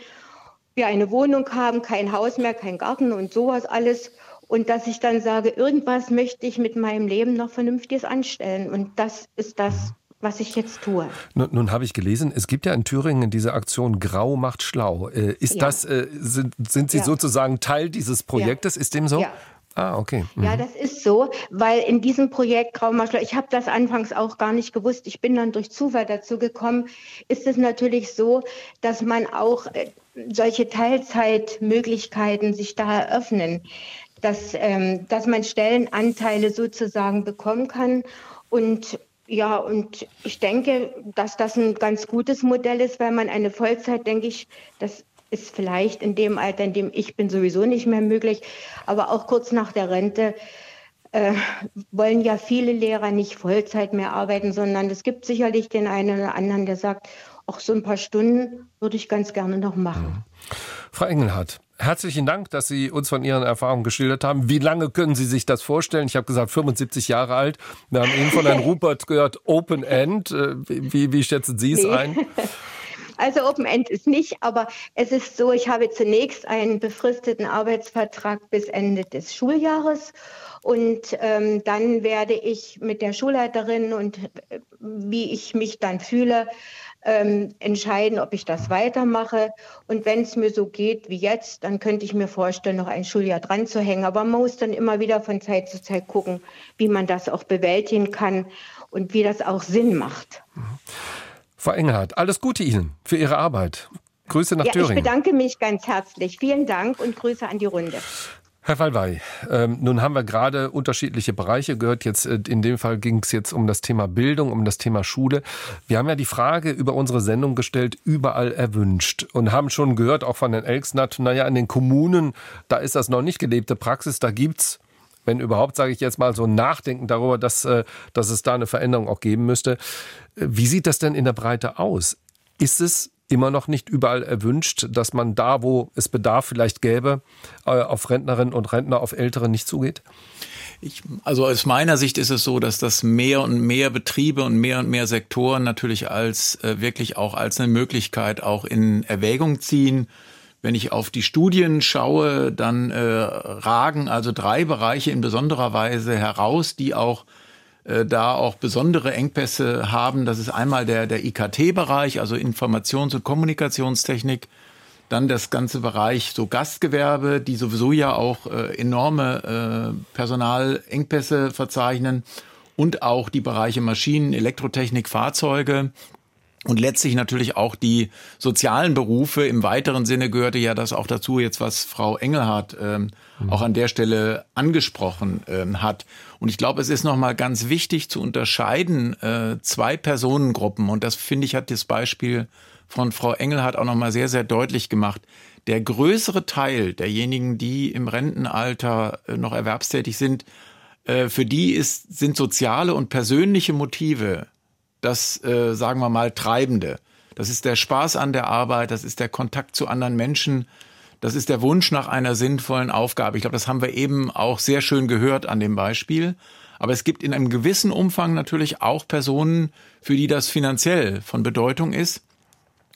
wir eine Wohnung haben, kein Haus mehr, kein Garten und sowas alles und dass ich dann sage, irgendwas möchte ich mit meinem Leben noch Vernünftiges anstellen. Und das ist das, was ich jetzt tue. Nun, nun habe ich gelesen, es gibt ja in Thüringen diese Aktion Grau macht schlau. Äh, ist ja. das, äh, sind, sind Sie ja. sozusagen Teil dieses Projektes? Ja. Ist dem so? Ja. Ah, okay. Mhm. Ja, das ist so, weil in diesem Projekt Graumaschler, ich habe das anfangs auch gar nicht gewusst, ich bin dann durch Zufall dazu gekommen, ist es natürlich so, dass man auch äh, solche Teilzeitmöglichkeiten sich da eröffnen, dass, ähm, dass man Stellenanteile sozusagen bekommen kann und ja, und ich denke, dass das ein ganz gutes Modell ist, weil man eine Vollzeit, denke ich, das ist vielleicht in dem Alter, in dem ich bin, sowieso nicht mehr möglich. Aber auch kurz nach der Rente äh, wollen ja viele Lehrer nicht Vollzeit mehr arbeiten, sondern es gibt sicherlich den einen oder anderen, der sagt, auch so ein paar Stunden würde ich ganz gerne noch machen. Mhm. Frau Engelhardt, herzlichen Dank, dass Sie uns von Ihren Erfahrungen geschildert haben. Wie lange können Sie sich das vorstellen? Ich habe gesagt, 75 Jahre alt. Wir haben eben von Herrn Rupert gehört, Open End. Äh, wie, wie schätzen Sie es nee. ein? Also Open End ist nicht, aber es ist so, ich habe zunächst einen befristeten Arbeitsvertrag bis Ende des Schuljahres und ähm, dann werde ich mit der Schulleiterin und äh, wie ich mich dann fühle, ähm, entscheiden, ob ich das weitermache. Und wenn es mir so geht wie jetzt, dann könnte ich mir vorstellen, noch ein Schuljahr dran zu hängen. Aber man muss dann immer wieder von Zeit zu Zeit gucken, wie man das auch bewältigen kann und wie das auch Sinn macht. Frau Engelhardt, alles Gute Ihnen für Ihre Arbeit. Grüße nach ja, Thüringen. Ich bedanke mich ganz herzlich. Vielen Dank und Grüße an die Runde. Herr Wallwey, ähm, nun haben wir gerade unterschiedliche Bereiche gehört. Jetzt äh, in dem Fall ging es jetzt um das Thema Bildung, um das Thema Schule. Wir haben ja die Frage über unsere Sendung gestellt, überall erwünscht und haben schon gehört, auch von den Elksnat, naja, in den Kommunen, da ist das noch nicht gelebte Praxis, da gibt's wenn überhaupt, sage ich jetzt mal, so nachdenken darüber, dass, äh, dass es da eine Veränderung auch geben müsste. Wie sieht das denn in der Breite aus? Ist es immer noch nicht überall erwünscht, dass man da, wo es Bedarf vielleicht gäbe, äh, auf Rentnerinnen und Rentner, auf Ältere nicht zugeht? Ich, also aus meiner Sicht ist es so, dass das mehr und mehr Betriebe und mehr und mehr Sektoren natürlich als äh, wirklich auch als eine Möglichkeit auch in Erwägung ziehen. Wenn ich auf die Studien schaue, dann äh, ragen also drei Bereiche in besonderer Weise heraus, die auch äh, da auch besondere Engpässe haben. Das ist einmal der, der IKT-Bereich, also Informations- und Kommunikationstechnik. Dann das ganze Bereich so Gastgewerbe, die sowieso ja auch äh, enorme äh, Personalengpässe verzeichnen. Und auch die Bereiche Maschinen, Elektrotechnik, Fahrzeuge. Und letztlich natürlich auch die sozialen Berufe. Im weiteren Sinne gehörte ja das auch dazu, jetzt was Frau Engelhardt ähm, mhm. auch an der Stelle angesprochen ähm, hat. Und ich glaube, es ist nochmal ganz wichtig zu unterscheiden äh, zwei Personengruppen. Und das finde ich hat das Beispiel von Frau Engelhardt auch nochmal sehr, sehr deutlich gemacht. Der größere Teil derjenigen, die im Rentenalter äh, noch erwerbstätig sind, äh, für die ist, sind soziale und persönliche Motive das, äh, sagen wir mal, Treibende. Das ist der Spaß an der Arbeit, das ist der Kontakt zu anderen Menschen, das ist der Wunsch nach einer sinnvollen Aufgabe. Ich glaube, das haben wir eben auch sehr schön gehört an dem Beispiel. Aber es gibt in einem gewissen Umfang natürlich auch Personen, für die das finanziell von Bedeutung ist.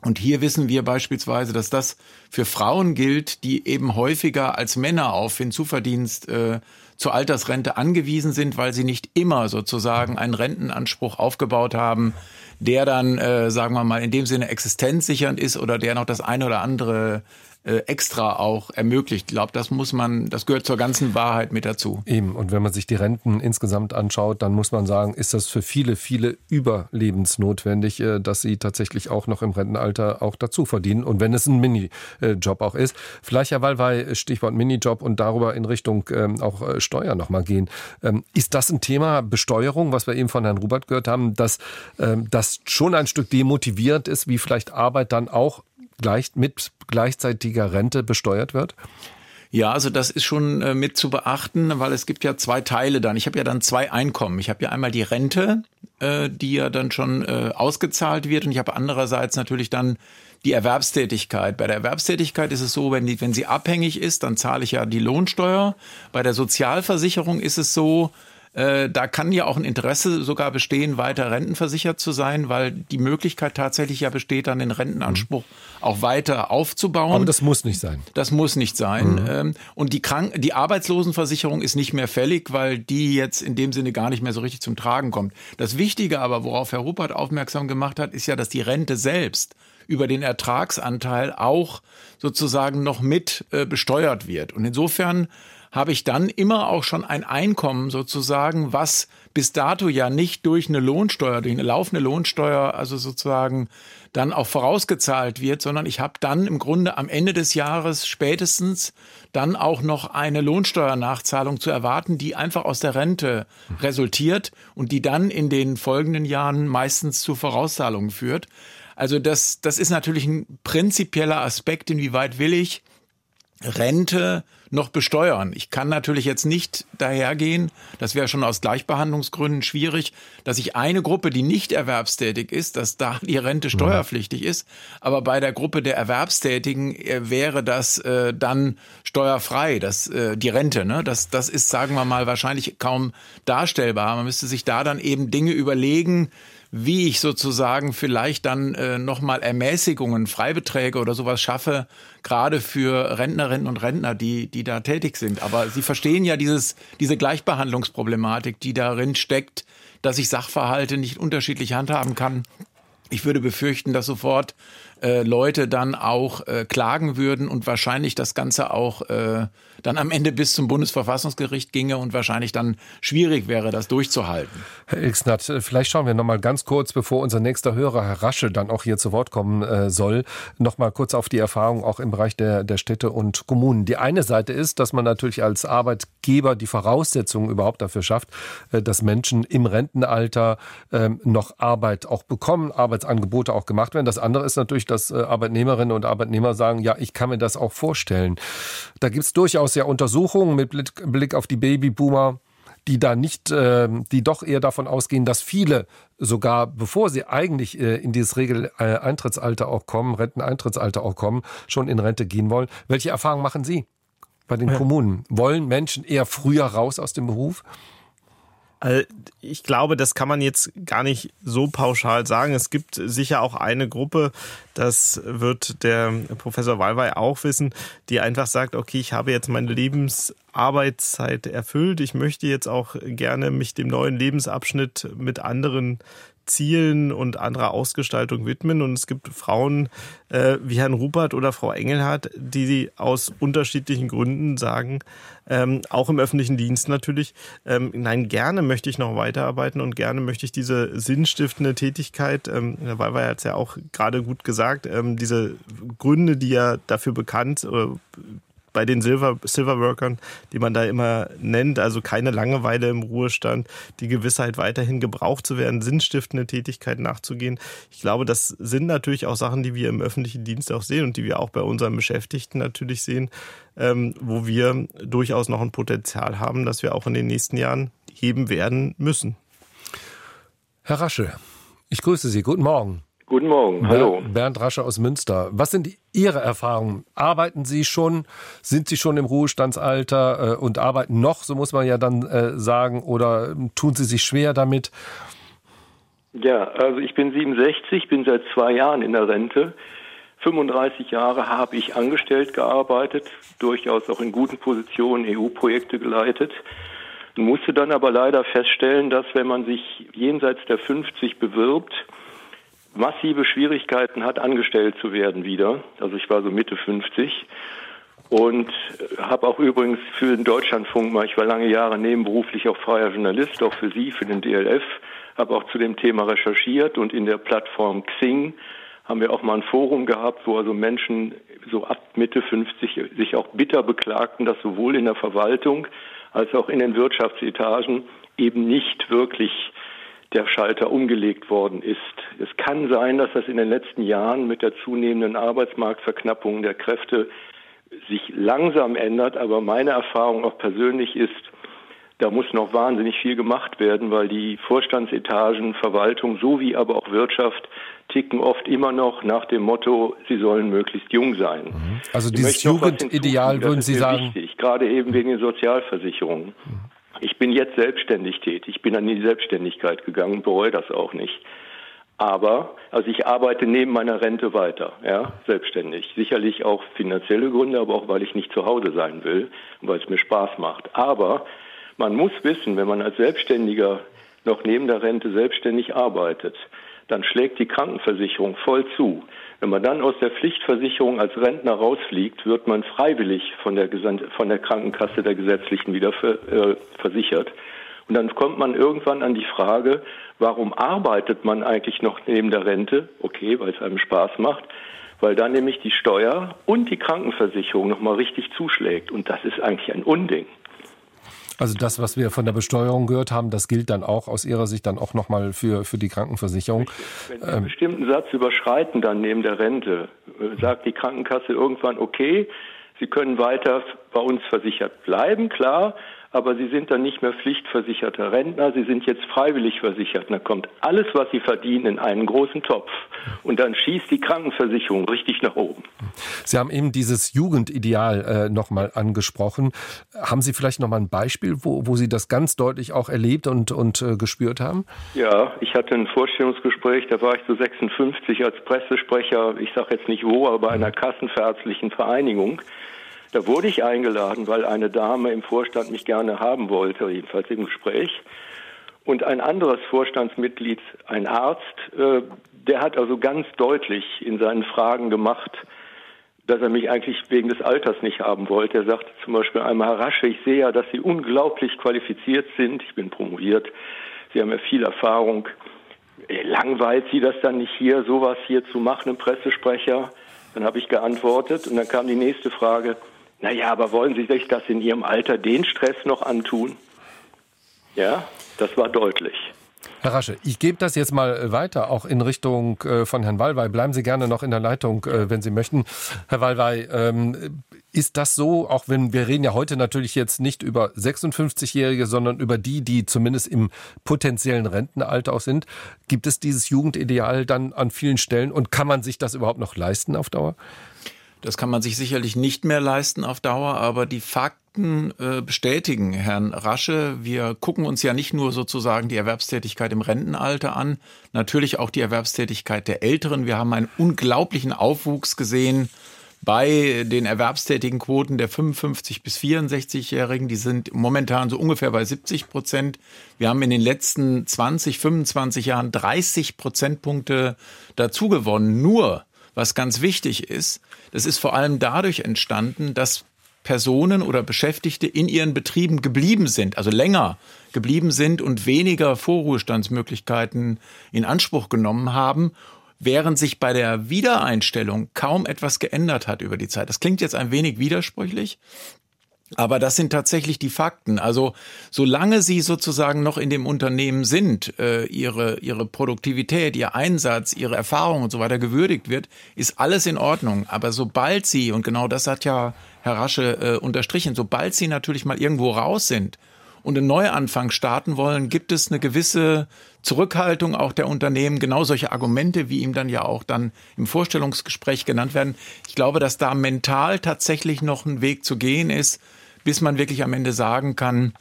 Und hier wissen wir beispielsweise, dass das für Frauen gilt, die eben häufiger als Männer auf Hinzuverdienst äh, zur Altersrente angewiesen sind, weil sie nicht immer sozusagen einen Rentenanspruch aufgebaut haben, der dann, äh, sagen wir mal, in dem Sinne existenzsichernd ist oder der noch das eine oder andere äh, extra auch ermöglicht. Ich glaube, das muss man, das gehört zur ganzen Wahrheit mit dazu. Eben. Und wenn man sich die Renten insgesamt anschaut, dann muss man sagen, ist das für viele, viele überlebensnotwendig, äh, dass sie tatsächlich auch noch im Rentenalter auch dazu verdienen. Und wenn es ein Minijob auch ist. Vielleicht, Herr Wallwey, Stichwort Minijob und darüber in Richtung ähm, auch äh, Steuer nochmal gehen. Ähm, ist das ein Thema Besteuerung, was wir eben von Herrn Rubert gehört haben, dass ähm, das schon ein Stück demotiviert ist, wie vielleicht Arbeit dann auch gleich, mit gleichzeitiger Rente besteuert wird? Ja, also das ist schon äh, mit zu beachten, weil es gibt ja zwei Teile dann. Ich habe ja dann zwei Einkommen. Ich habe ja einmal die Rente, äh, die ja dann schon äh, ausgezahlt wird, und ich habe andererseits natürlich dann die Erwerbstätigkeit. Bei der Erwerbstätigkeit ist es so, wenn, die, wenn sie abhängig ist, dann zahle ich ja die Lohnsteuer. Bei der Sozialversicherung ist es so, Äh, da kann ja auch ein Interesse sogar bestehen, weiter rentenversichert zu sein, weil die Möglichkeit tatsächlich ja besteht, dann den Rentenanspruch mhm. auch weiter aufzubauen. Aber das muss nicht sein. Das muss nicht sein. Mhm. Ähm, und die, Krank die Arbeitslosenversicherung ist nicht mehr fällig, weil die jetzt in dem Sinne gar nicht mehr so richtig zum Tragen kommt. Das Wichtige aber, worauf Herr Ruppert aufmerksam gemacht hat, ist ja, dass die Rente selbst über den Ertragsanteil auch sozusagen noch mit äh, besteuert wird. Und insofern habe ich dann immer auch schon ein Einkommen sozusagen, was bis dato ja nicht durch eine Lohnsteuer, durch eine laufende Lohnsteuer, also sozusagen dann auch vorausgezahlt wird, sondern ich habe dann im Grunde am Ende des Jahres spätestens dann auch noch eine Lohnsteuernachzahlung zu erwarten, die einfach aus der Rente resultiert und die dann in den folgenden Jahren meistens zu Vorauszahlungen führt. Also das, das ist natürlich ein prinzipieller Aspekt, inwieweit will ich Rente noch besteuern. Ich kann natürlich jetzt nicht dahergehen, das wäre schon aus Gleichbehandlungsgründen schwierig, dass ich eine Gruppe, die nicht erwerbstätig ist, dass da die Rente mhm. steuerpflichtig ist, aber bei der Gruppe der Erwerbstätigen äh, wäre das äh, dann steuerfrei, das, äh, die Rente. Ne? Das, das ist, sagen wir mal, wahrscheinlich kaum darstellbar. Man müsste sich da dann eben Dinge überlegen, wie ich sozusagen vielleicht dann äh, nochmal Ermäßigungen, Freibeträge oder sowas schaffe, gerade für Rentnerinnen und Rentner, die, die da tätig sind. Aber Sie verstehen ja dieses, diese Gleichbehandlungsproblematik, die darin steckt, dass ich Sachverhalte nicht unterschiedlich handhaben kann. Ich würde befürchten, dass sofort äh, Leute dann auch äh, klagen würden und wahrscheinlich das Ganze auch äh, dann am Ende bis zum Bundesverfassungsgericht ginge und wahrscheinlich dann schwierig wäre, das durchzuhalten. Herr Ilksnatt, äh, vielleicht schauen wir noch mal ganz kurz, bevor unser nächster Hörer, Herr Rasche, dann auch hier zu Wort kommen äh, soll, noch mal kurz auf die Erfahrung auch im Bereich der, der Städte und Kommunen. Die eine Seite ist, dass man natürlich als Arbeitgeber die Voraussetzungen überhaupt dafür schafft, äh, dass Menschen im Rentenalter äh, noch Arbeit auch bekommen, Arbeitsangebote auch gemacht werden. Das andere ist natürlich, dass äh, Arbeitnehmerinnen und Arbeitnehmer sagen, ja, ich kann mir das auch vorstellen. Da gibt es durchaus ja Untersuchungen mit Blick auf die Babyboomer, die da nicht, äh, die doch eher davon ausgehen, dass viele sogar, bevor sie eigentlich äh, in dieses Regel-Eintrittsalter auch kommen, Renteneintrittsalter auch kommen, schon in Rente gehen wollen. Welche Erfahrungen machen Sie bei den ja. Kommunen? Wollen Menschen eher früher raus aus dem Beruf? Also ich glaube, das kann man jetzt gar nicht so pauschal sagen. Es gibt sicher auch eine Gruppe, das wird der Professor Walwey auch wissen, die einfach sagt, okay, ich habe jetzt meine Lebensarbeitszeit erfüllt. Ich möchte jetzt auch gerne mich dem neuen Lebensabschnitt mit anderen Zielen und anderer Ausgestaltung widmen. Und es gibt Frauen äh, wie Herrn Rupert oder Frau Engelhardt, die aus unterschiedlichen Gründen sagen, ähm, auch im öffentlichen Dienst natürlich, ähm, nein, gerne möchte ich noch weiterarbeiten und gerne möchte ich diese sinnstiftende Tätigkeit, ähm, Walwey hat es ja auch gerade gut gesagt, ähm, diese Gründe, die ja dafür bekannt, äh, bei den Silver, Silverworkern, die man da immer nennt, also keine Langeweile im Ruhestand, die Gewissheit weiterhin gebraucht zu werden, sinnstiftende Tätigkeiten nachzugehen. Ich glaube, das sind natürlich auch Sachen, die wir im öffentlichen Dienst auch sehen und die wir auch bei unseren Beschäftigten natürlich sehen, ähm, wo wir durchaus noch ein Potenzial haben, dass wir auch in den nächsten Jahren heben werden müssen. Herr Rasche, ich grüße Sie. Guten Morgen. Guten Morgen, hallo. Bernd Rasche aus Münster. Was sind Ihre Erfahrungen? Arbeiten Sie schon? Sind Sie schon im Ruhestandsalter äh, und arbeiten noch, so muss man ja dann äh, sagen, oder tun Sie sich schwer damit? Ja, also ich bin 67, bin seit zwei Jahren in der Rente. 35 Jahre habe ich angestellt gearbeitet, durchaus auch in guten Positionen EU-Projekte geleitet. Musste dann aber leider feststellen, dass wenn man sich jenseits der 50 bewirbt, massive Schwierigkeiten hat, angestellt zu werden wieder. Also ich war so Mitte 50 und habe auch übrigens für den Deutschlandfunk mal, ich war lange Jahre nebenberuflich auch freier Journalist, auch für Sie, für den DLF, habe auch zu dem Thema recherchiert und in der Plattform Xing haben wir auch mal ein Forum gehabt, wo also Menschen so ab Mitte 50 sich auch bitter beklagten, dass sowohl in der Verwaltung als auch in den Wirtschaftsetagen eben nicht wirklich der Schalter umgelegt worden ist. Es kann sein, dass das in den letzten Jahren mit der zunehmenden Arbeitsmarktverknappung der Kräfte sich langsam ändert, aber meine Erfahrung auch persönlich ist, da muss noch wahnsinnig viel gemacht werden, weil die Vorstandsetagen, Verwaltung sowie aber auch Wirtschaft ticken oft immer noch nach dem Motto, sie sollen möglichst jung sein. Mhm. Also dieses Jugendideal würden Sie sagen? Wichtig, gerade eben wegen den Sozialversicherungen. Ich bin jetzt selbstständig tätig. Ich bin in die Selbstständigkeit gegangen und bereue das auch nicht. Aber, also ich arbeite neben meiner Rente weiter, ja, selbstständig. Sicherlich auch finanzielle Gründe, aber auch weil ich nicht zu Hause sein will und weil es mir Spaß macht. Aber man muss wissen, wenn man als Selbstständiger noch neben der Rente selbstständig arbeitet, dann schlägt die Krankenversicherung voll zu. Wenn man dann aus der Pflichtversicherung als Rentner rausfliegt, wird man freiwillig von der, von der Krankenkasse der gesetzlichen wieder äh, versichert. Und dann kommt man irgendwann an die Frage, warum arbeitet man eigentlich noch neben der Rente? Okay, weil es einem Spaß macht, weil dann nämlich die Steuer und die Krankenversicherung nochmal richtig zuschlägt. Und das ist eigentlich ein Unding. Also das, was wir von der Besteuerung gehört haben, das gilt dann auch aus Ihrer Sicht dann auch nochmal für, für die Krankenversicherung. Wenn Sie einen ähm, bestimmten Satz überschreiten dann neben der Rente, äh, sagt die Krankenkasse irgendwann, okay, Sie können weiter bei uns versichert bleiben, klar, aber Sie sind dann nicht mehr pflichtversicherter Rentner, Sie sind jetzt freiwillig versichert. Und da kommt alles, was Sie verdienen, in einen großen Topf. Und dann schießt die Krankenversicherung richtig nach oben. Sie haben eben dieses Jugendideal äh, nochmal angesprochen. Haben Sie vielleicht nochmal ein Beispiel, wo, wo Sie das ganz deutlich auch erlebt und, und äh, gespürt haben? Ja, ich hatte ein Vorstellungsgespräch, da war ich so 56 als Pressesprecher, ich sage jetzt nicht wo, aber bei einer kassenverärztlichen Vereinigung. Da wurde ich eingeladen, weil eine Dame im Vorstand mich gerne haben wollte, jedenfalls im Gespräch. Und ein anderes Vorstandsmitglied, ein Arzt, äh, der hat also ganz deutlich in seinen Fragen gemacht, dass er mich eigentlich wegen des Alters nicht haben wollte. Er sagte zum Beispiel einmal, Herr Rasche, ich sehe ja, dass Sie unglaublich qualifiziert sind. Ich bin promoviert. Sie haben ja viel Erfahrung. Langweilt Sie das dann nicht hier, sowas hier zu machen, ein Pressesprecher? Dann habe ich geantwortet und dann kam die nächste Frage. Naja, aber wollen Sie sich das in Ihrem Alter den Stress noch antun? Ja, das war deutlich. Herr Rasche, ich gebe das jetzt mal weiter, auch in Richtung äh, von Herrn Wallwey. Bleiben Sie gerne noch in der Leitung, äh, wenn Sie möchten. Herr Wallwey, ähm, ist das so, auch wenn wir reden ja heute natürlich jetzt nicht über 56-Jährige, sondern über die, die zumindest im potenziellen Rentenalter auch sind, gibt es dieses Jugendideal dann an vielen Stellen und kann man sich das überhaupt noch leisten auf Dauer? Das kann man sich sicherlich nicht mehr leisten auf Dauer, aber die Fakten äh, bestätigen Herrn Rasche. Wir gucken uns ja nicht nur sozusagen die Erwerbstätigkeit im Rentenalter an, natürlich auch die Erwerbstätigkeit der Älteren. Wir haben einen unglaublichen Aufwuchs gesehen bei den erwerbstätigen Quoten der 55 bis 64-Jährigen. Die sind momentan so ungefähr bei 70 Prozent. Wir haben in den letzten 20, 25 Jahren 30 Prozentpunkte dazu gewonnen. Nur was ganz wichtig ist, das ist vor allem dadurch entstanden, dass Personen oder Beschäftigte in ihren Betrieben geblieben sind, also länger geblieben sind und weniger Vorruhestandsmöglichkeiten in Anspruch genommen haben, während sich bei der Wiedereinstellung kaum etwas geändert hat über die Zeit. Das klingt jetzt ein wenig widersprüchlich, aber das sind tatsächlich die Fakten. Also solange Sie sozusagen noch in dem Unternehmen sind, äh, Ihre, Ihre Produktivität, Ihr Einsatz, Ihre Erfahrung und so weiter gewürdigt wird, ist alles in Ordnung. Aber sobald Sie, und genau das hat ja Herr Rasche äh, unterstrichen, sobald Sie natürlich mal irgendwo raus sind und einen Neuanfang starten wollen, gibt es eine gewisse Zurückhaltung auch der Unternehmen, genau solche Argumente, wie ihm dann ja auch dann im Vorstellungsgespräch genannt werden. Ich glaube, dass da mental tatsächlich noch ein Weg zu gehen ist, bis man wirklich am Ende sagen kann,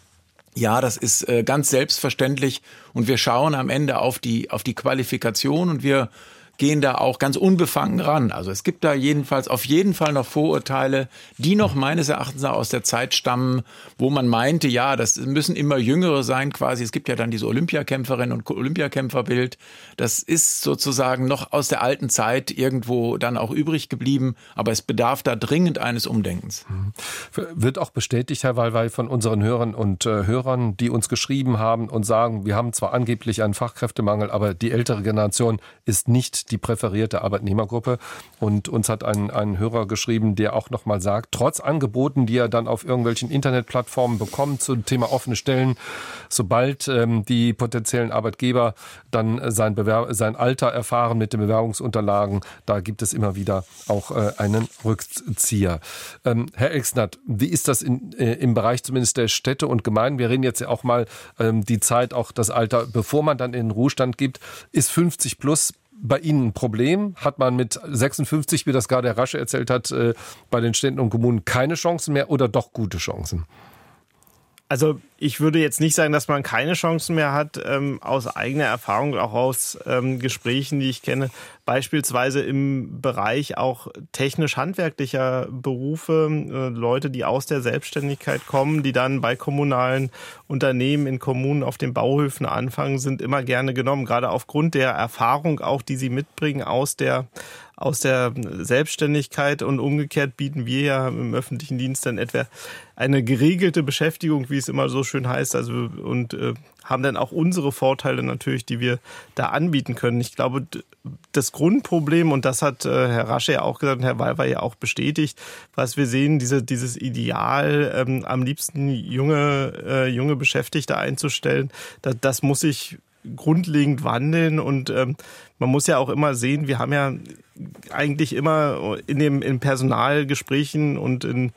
ja, das ist äh, ganz selbstverständlich. Und wir schauen am Ende auf die, auf die Qualifikation und wir gehen da auch ganz unbefangen ran. Also es gibt da jedenfalls auf jeden Fall noch Vorurteile, die noch meines Erachtens aus der Zeit stammen, wo man meinte, ja, das müssen immer Jüngere sein quasi. Es gibt ja dann diese Olympiakämpferin und Olympiakämpferbild. Das ist sozusagen noch aus der alten Zeit irgendwo dann auch übrig geblieben, aber es bedarf da dringend eines Umdenkens. Mhm. Wird auch bestätigt, Herr Wallweil, von unseren Hörern und äh, Hörern, die uns geschrieben haben und sagen, wir haben zwar angeblich einen Fachkräftemangel, aber die ältere Generation ist nicht die präferierte Arbeitnehmergruppe. Und uns hat ein, ein Hörer geschrieben, der auch nochmal sagt, trotz Angeboten, die er dann auf irgendwelchen Internetplattformen bekommt zum Thema offene Stellen, sobald ähm, die potenziellen Arbeitgeber dann sein, Bewerb sein Alter erfahren mit den Bewerbungsunterlagen, da gibt es immer wieder auch äh, einen Rückzieher. Ähm, Herr Exnert, wie ist das in, äh, im Bereich zumindest der Städte und Gemeinden? Wir reden jetzt ja auch mal ähm, die Zeit, auch das Alter, bevor man dann in den Ruhestand gibt, ist 50 plus bei Ihnen ein Problem? Hat man mit 56, wie das gerade Herr Rasche erzählt hat, äh, bei den Städten und Kommunen keine Chancen mehr oder doch gute Chancen? Also ich würde jetzt nicht sagen, dass man keine Chancen mehr hat, ähm, aus eigener Erfahrung, auch aus ähm, Gesprächen, die ich kenne, beispielsweise im Bereich auch technisch-handwerklicher Berufe, äh, Leute, die aus der Selbstständigkeit kommen, die dann bei kommunalen Unternehmen in Kommunen auf den Bauhöfen anfangen, sind immer gerne genommen, gerade aufgrund der Erfahrung auch, die sie mitbringen aus der aus der Selbstständigkeit und umgekehrt bieten wir ja im öffentlichen Dienst dann etwa eine geregelte Beschäftigung, wie es immer so schön heißt, also und äh, haben dann auch unsere Vorteile natürlich, die wir da anbieten können. Ich glaube, das Grundproblem, und das hat äh, Herr Rasche ja auch gesagt und Herr Walwer ja auch bestätigt, was wir sehen, diese, dieses Ideal, ähm, am liebsten junge, äh, junge Beschäftigte einzustellen, das, das muss sich grundlegend wandeln und ähm, man muss ja auch immer sehen, wir haben ja eigentlich immer in dem in Personalgesprächen und in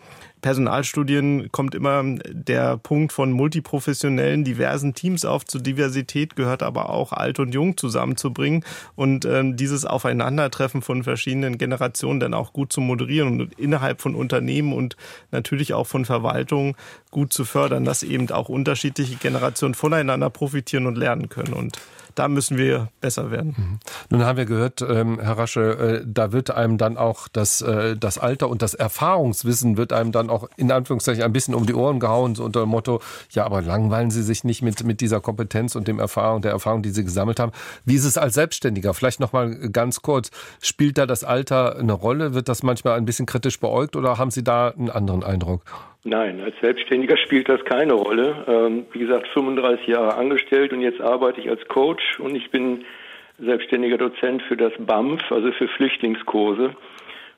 Personalstudien kommt immer der Punkt von multiprofessionellen, diversen Teams auf. Zur Diversität gehört aber auch alt und jung zusammenzubringen und ähm, dieses Aufeinandertreffen von verschiedenen Generationen dann auch gut zu moderieren und innerhalb von Unternehmen und natürlich auch von Verwaltungen gut zu fördern, dass eben auch unterschiedliche Generationen voneinander profitieren und lernen können. Und da müssen wir besser werden. Mhm. Nun haben wir gehört, ähm, Herr Rasche, äh, da wird einem dann auch das, äh, das Alter und das Erfahrungswissen wird einem dann auch in Anführungszeichen ein bisschen um die Ohren gehauen, so unter dem Motto, ja, aber langweilen Sie sich nicht mit, mit dieser Kompetenz und dem Erfahrung, der Erfahrung, die Sie gesammelt haben. Wie ist es als Selbstständiger? Vielleicht noch mal ganz kurz, spielt da das Alter eine Rolle? Wird das manchmal ein bisschen kritisch beäugt oder haben Sie da einen anderen Eindruck? Nein, als Selbstständiger spielt das keine Rolle. Ähm, wie gesagt, 35 Jahre angestellt und jetzt arbeite ich als Coach und ich bin selbstständiger Dozent für das BAMF, also für Flüchtlingskurse.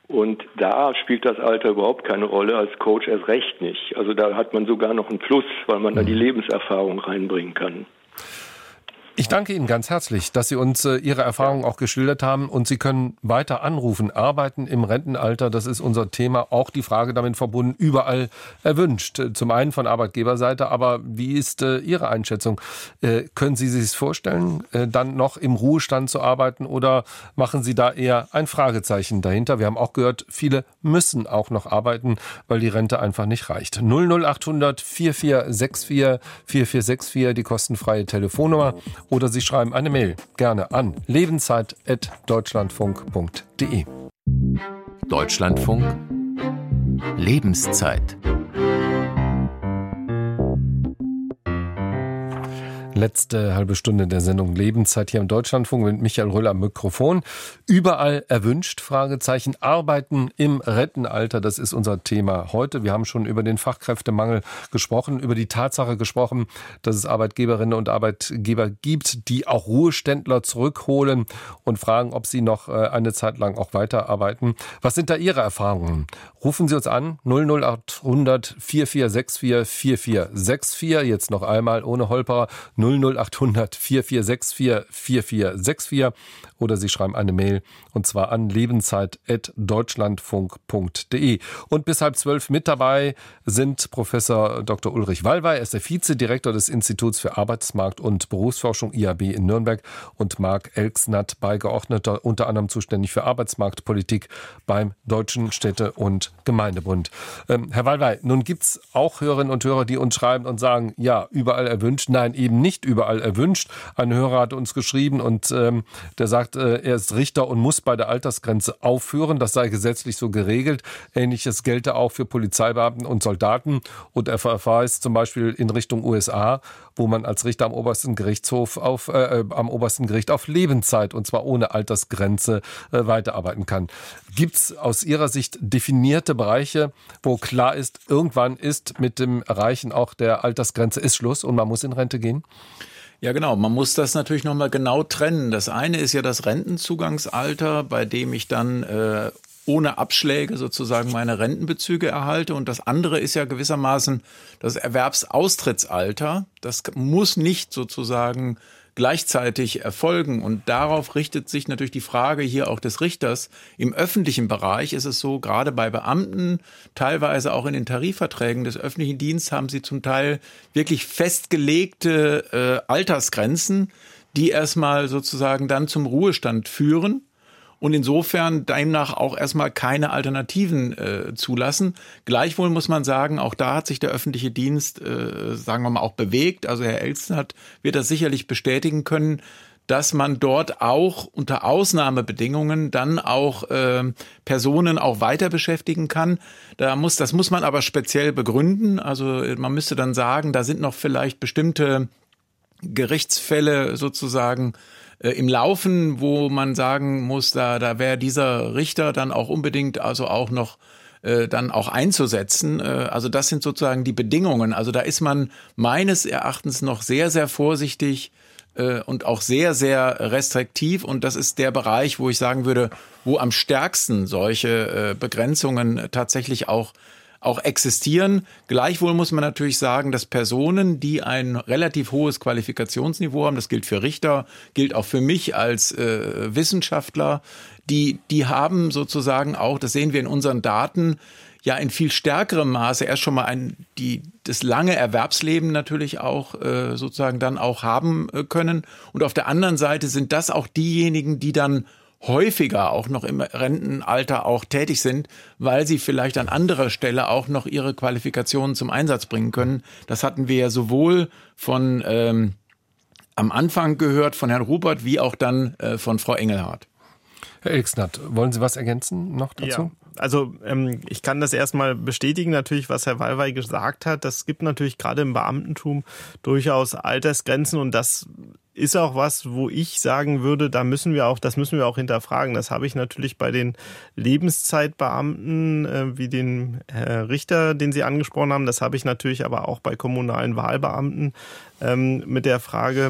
Und da spielt das Alter überhaupt keine Rolle, als Coach erst recht nicht. Also da hat man sogar noch einen Plus, weil man da die mhm. Lebenserfahrung reinbringen kann. Ich danke Ihnen ganz herzlich, dass Sie uns äh, Ihre Erfahrungen auch geschildert haben und Sie können weiter anrufen. Arbeiten im Rentenalter, das ist unser Thema. Auch die Frage damit verbunden, überall erwünscht. Zum einen von Arbeitgeberseite, aber wie ist äh, Ihre Einschätzung? Äh, können Sie sich vorstellen, dann noch im Ruhestand zu arbeiten oder machen Sie da eher ein Fragezeichen dahinter? Wir haben auch gehört, viele müssen auch noch arbeiten, weil die Rente einfach nicht reicht. 00800 4464 4464, die kostenfreie Telefonnummer oder Sie schreiben eine Mail gerne an lebenszeit.deutschlandfunk.de. Deutschlandfunk Lebenszeit Letzte halbe Stunde der Sendung Lebenszeit hier im Deutschlandfunk mit Michael Röller am Mikrofon. Überall erwünscht, Fragezeichen, Arbeiten im Rentenalter, das ist unser Thema heute. Wir haben schon über den Fachkräftemangel gesprochen, über die Tatsache gesprochen, dass es Arbeitgeberinnen und Arbeitgeber gibt, die auch Ruheständler zurückholen und fragen, ob sie noch äh, eine Zeit lang auch weiterarbeiten. Was sind da Ihre Erfahrungen? Rufen Sie uns an 00800 4464 4464. Jetzt noch einmal ohne Holperer 00800 4464 4464 oder Sie schreiben eine Mail und zwar an lebenszeit.deutschlandfunk.de. Und bis halb zwölf mit dabei sind Professor Dr. Ulrich Wallwey, er ist der Vizedirektor des Instituts für Arbeitsmarkt und Berufsforschung IAB in Nürnberg und Marc Elksnatt, Beigeordneter, unter anderem zuständig für Arbeitsmarktpolitik beim Deutschen Städte- und Gemeindebund. Ähm, Herr Wallwey, nun gibt es auch Hörerinnen und Hörer, die uns schreiben und sagen, ja, überall erwünscht. Nein, eben nicht überall erwünscht. Ein Hörer hat uns geschrieben und ähm, der sagt, sagt, äh, er ist Richter und muss bei der Altersgrenze aufhören. Das sei gesetzlich so geregelt. Ähnliches gelte auch für Polizeibeamten und Soldaten. Und er verweist zum Beispiel in Richtung USA, wo man als Richter am obersten Gerichtshof auf, äh, äh, am obersten Gericht auf Lebenszeit und zwar ohne Altersgrenze äh, weiterarbeiten kann. Gibt es aus Ihrer Sicht definierte Bereiche, wo klar ist, irgendwann ist mit dem Erreichen auch der Altersgrenze ist Schluss und man muss in Rente gehen? Ja, genau. Man muss das natürlich nochmal genau trennen. Das eine ist ja das Rentenzugangsalter, bei dem ich dann äh, ohne Abschläge sozusagen meine Rentenbezüge erhalte. Und das andere ist ja gewissermaßen das Erwerbsaustrittsalter. Das muss nicht sozusagen gleichzeitig erfolgen. Und darauf richtet sich natürlich die Frage hier auch des Richters. Im öffentlichen Bereich ist es so, gerade bei Beamten, teilweise auch in den Tarifverträgen des öffentlichen Dienstes haben sie zum Teil wirklich festgelegte äh, Altersgrenzen, die erstmal sozusagen dann zum Ruhestand führen. Und insofern demnach auch erstmal keine Alternativen äh, zulassen. Gleichwohl muss man sagen, auch da hat sich der öffentliche Dienst, äh, sagen wir mal, auch bewegt. Also Herr Elstner wird das sicherlich bestätigen können, dass man dort auch unter Ausnahmebedingungen dann auch äh, Personen auch weiter beschäftigen kann. Da muss, das muss man aber speziell begründen. Also man müsste dann sagen, da sind noch vielleicht bestimmte Gerichtsfälle sozusagen äh, im Laufen, wo man sagen muss, da, da wäre dieser Richter dann auch unbedingt also auch noch äh, dann auch einzusetzen. Äh, also das sind sozusagen die Bedingungen. Also da ist man meines Erachtens noch sehr, sehr vorsichtig äh, und auch sehr, sehr restriktiv. Und das ist der Bereich, wo ich sagen würde, wo am stärksten solche äh, Begrenzungen tatsächlich auch auch existieren. Gleichwohl muss man natürlich sagen, dass Personen, die ein relativ hohes Qualifikationsniveau haben, das gilt für Richter, gilt auch für mich als äh, Wissenschaftler, die, die haben sozusagen auch, das sehen wir in unseren Daten, ja in viel stärkerem Maße erst schon mal ein, die, das lange Erwerbsleben natürlich auch äh, sozusagen dann auch haben äh, können. Und auf der anderen Seite sind das auch diejenigen, die dann häufiger auch noch im Rentenalter auch tätig sind, weil sie vielleicht an anderer Stelle auch noch ihre Qualifikationen zum Einsatz bringen können. Das hatten wir ja sowohl von ähm, am Anfang gehört von Herrn Rupert wie auch dann äh, von Frau Engelhardt. Herr Ilksnatt, wollen Sie was ergänzen noch dazu? Ja also ähm, ich kann das erstmal bestätigen, natürlich, was Herr Wallwey gesagt hat. Das gibt natürlich gerade im Beamtentum durchaus Altersgrenzen und das ist auch was, wo ich sagen würde, da müssen wir auch, das müssen wir auch hinterfragen. Das habe ich natürlich bei den Lebenszeitbeamten, äh, wie den Herr Richter, den Sie angesprochen haben. Das habe ich natürlich aber auch bei kommunalen Wahlbeamten ähm, mit der Frage,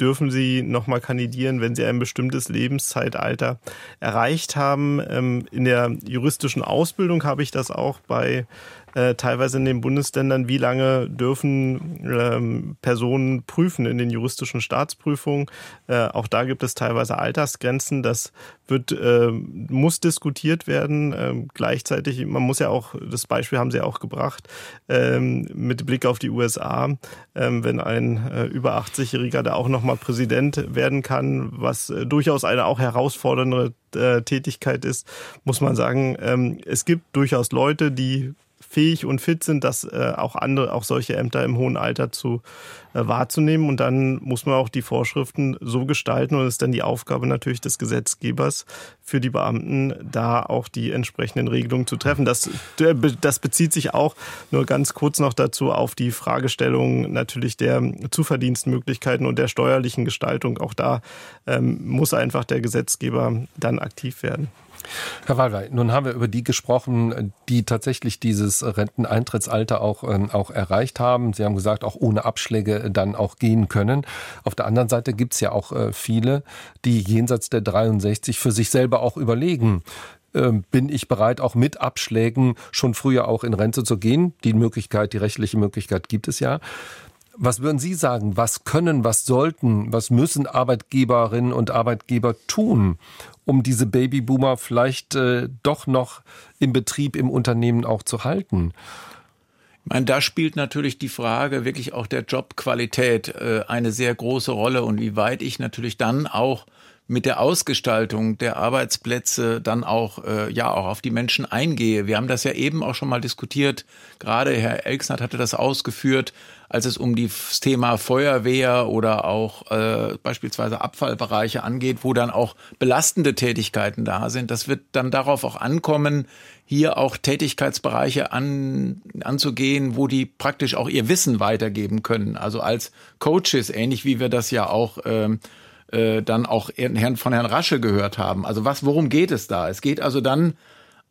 dürfen Sie nochmal kandidieren, wenn Sie ein bestimmtes Lebenszeitalter erreicht haben? Ähm, in der juristischen Ausbildung habe ich das auch bei äh, teilweise in den Bundesländern, wie lange dürfen ähm, Personen prüfen in den juristischen Staatsprüfungen. Äh, auch da gibt es teilweise Altersgrenzen. Das wird, äh, muss diskutiert werden. Ähm, gleichzeitig, man muss ja auch, das Beispiel haben Sie auch gebracht, ähm, mit Blick auf die USA, ähm, wenn ein äh, über 80-Jähriger da auch nochmal Präsident werden kann, was äh, durchaus eine auch herausfordernde Tätigkeit ist, muss man sagen, ähm, es gibt durchaus Leute, die fähig und fit sind, das äh, auch andere, auch solche Ämter im hohen Alter zu äh, wahrzunehmen. Und dann muss man auch die Vorschriften so gestalten und es ist dann die Aufgabe natürlich des Gesetzgebers für die Beamten, da auch die entsprechenden Regelungen zu treffen. Das, das bezieht sich auch nur ganz kurz noch dazu auf die Fragestellung natürlich der Zuverdienstmöglichkeiten und der steuerlichen Gestaltung. Auch da ähm, muss einfach der Gesetzgeber dann aktiv werden. Herr Wallwey, nun haben wir über die gesprochen, die tatsächlich dieses Renteneintrittsalter auch, äh, auch erreicht haben. Sie haben gesagt, auch ohne Abschläge dann auch gehen können. Auf der anderen Seite gibt es ja auch äh, viele, die jenseits der 63 für sich selber auch überlegen, ähm, bin ich bereit, auch mit Abschlägen schon früher auch in Rente zu gehen. Die Möglichkeit, die rechtliche Möglichkeit gibt es ja. Was würden Sie sagen? Was können, was sollten, was müssen Arbeitgeberinnen und Arbeitgeber tun, um diese Babyboomer vielleicht äh, doch noch im Betrieb, im Unternehmen auch zu halten? Ich meine, da spielt natürlich die Frage wirklich auch der Jobqualität äh, eine sehr große Rolle und wie weit ich natürlich dann auch mit der Ausgestaltung der Arbeitsplätze dann auch äh, ja auch auf die Menschen eingehe. Wir haben das ja eben auch schon mal diskutiert. Gerade Herr Elksnat hatte das ausgeführt, als es um das Thema Feuerwehr oder auch äh, beispielsweise Abfallbereiche angeht, wo dann auch belastende Tätigkeiten da sind. Das wird dann darauf auch ankommen, hier auch Tätigkeitsbereiche an, anzugehen, wo die praktisch auch ihr Wissen weitergeben können. Also als Coaches, ähnlich wie wir das ja auch ähm, äh, dann auch von Herrn Rasche gehört haben. Also was, worum geht es da? Es geht also dann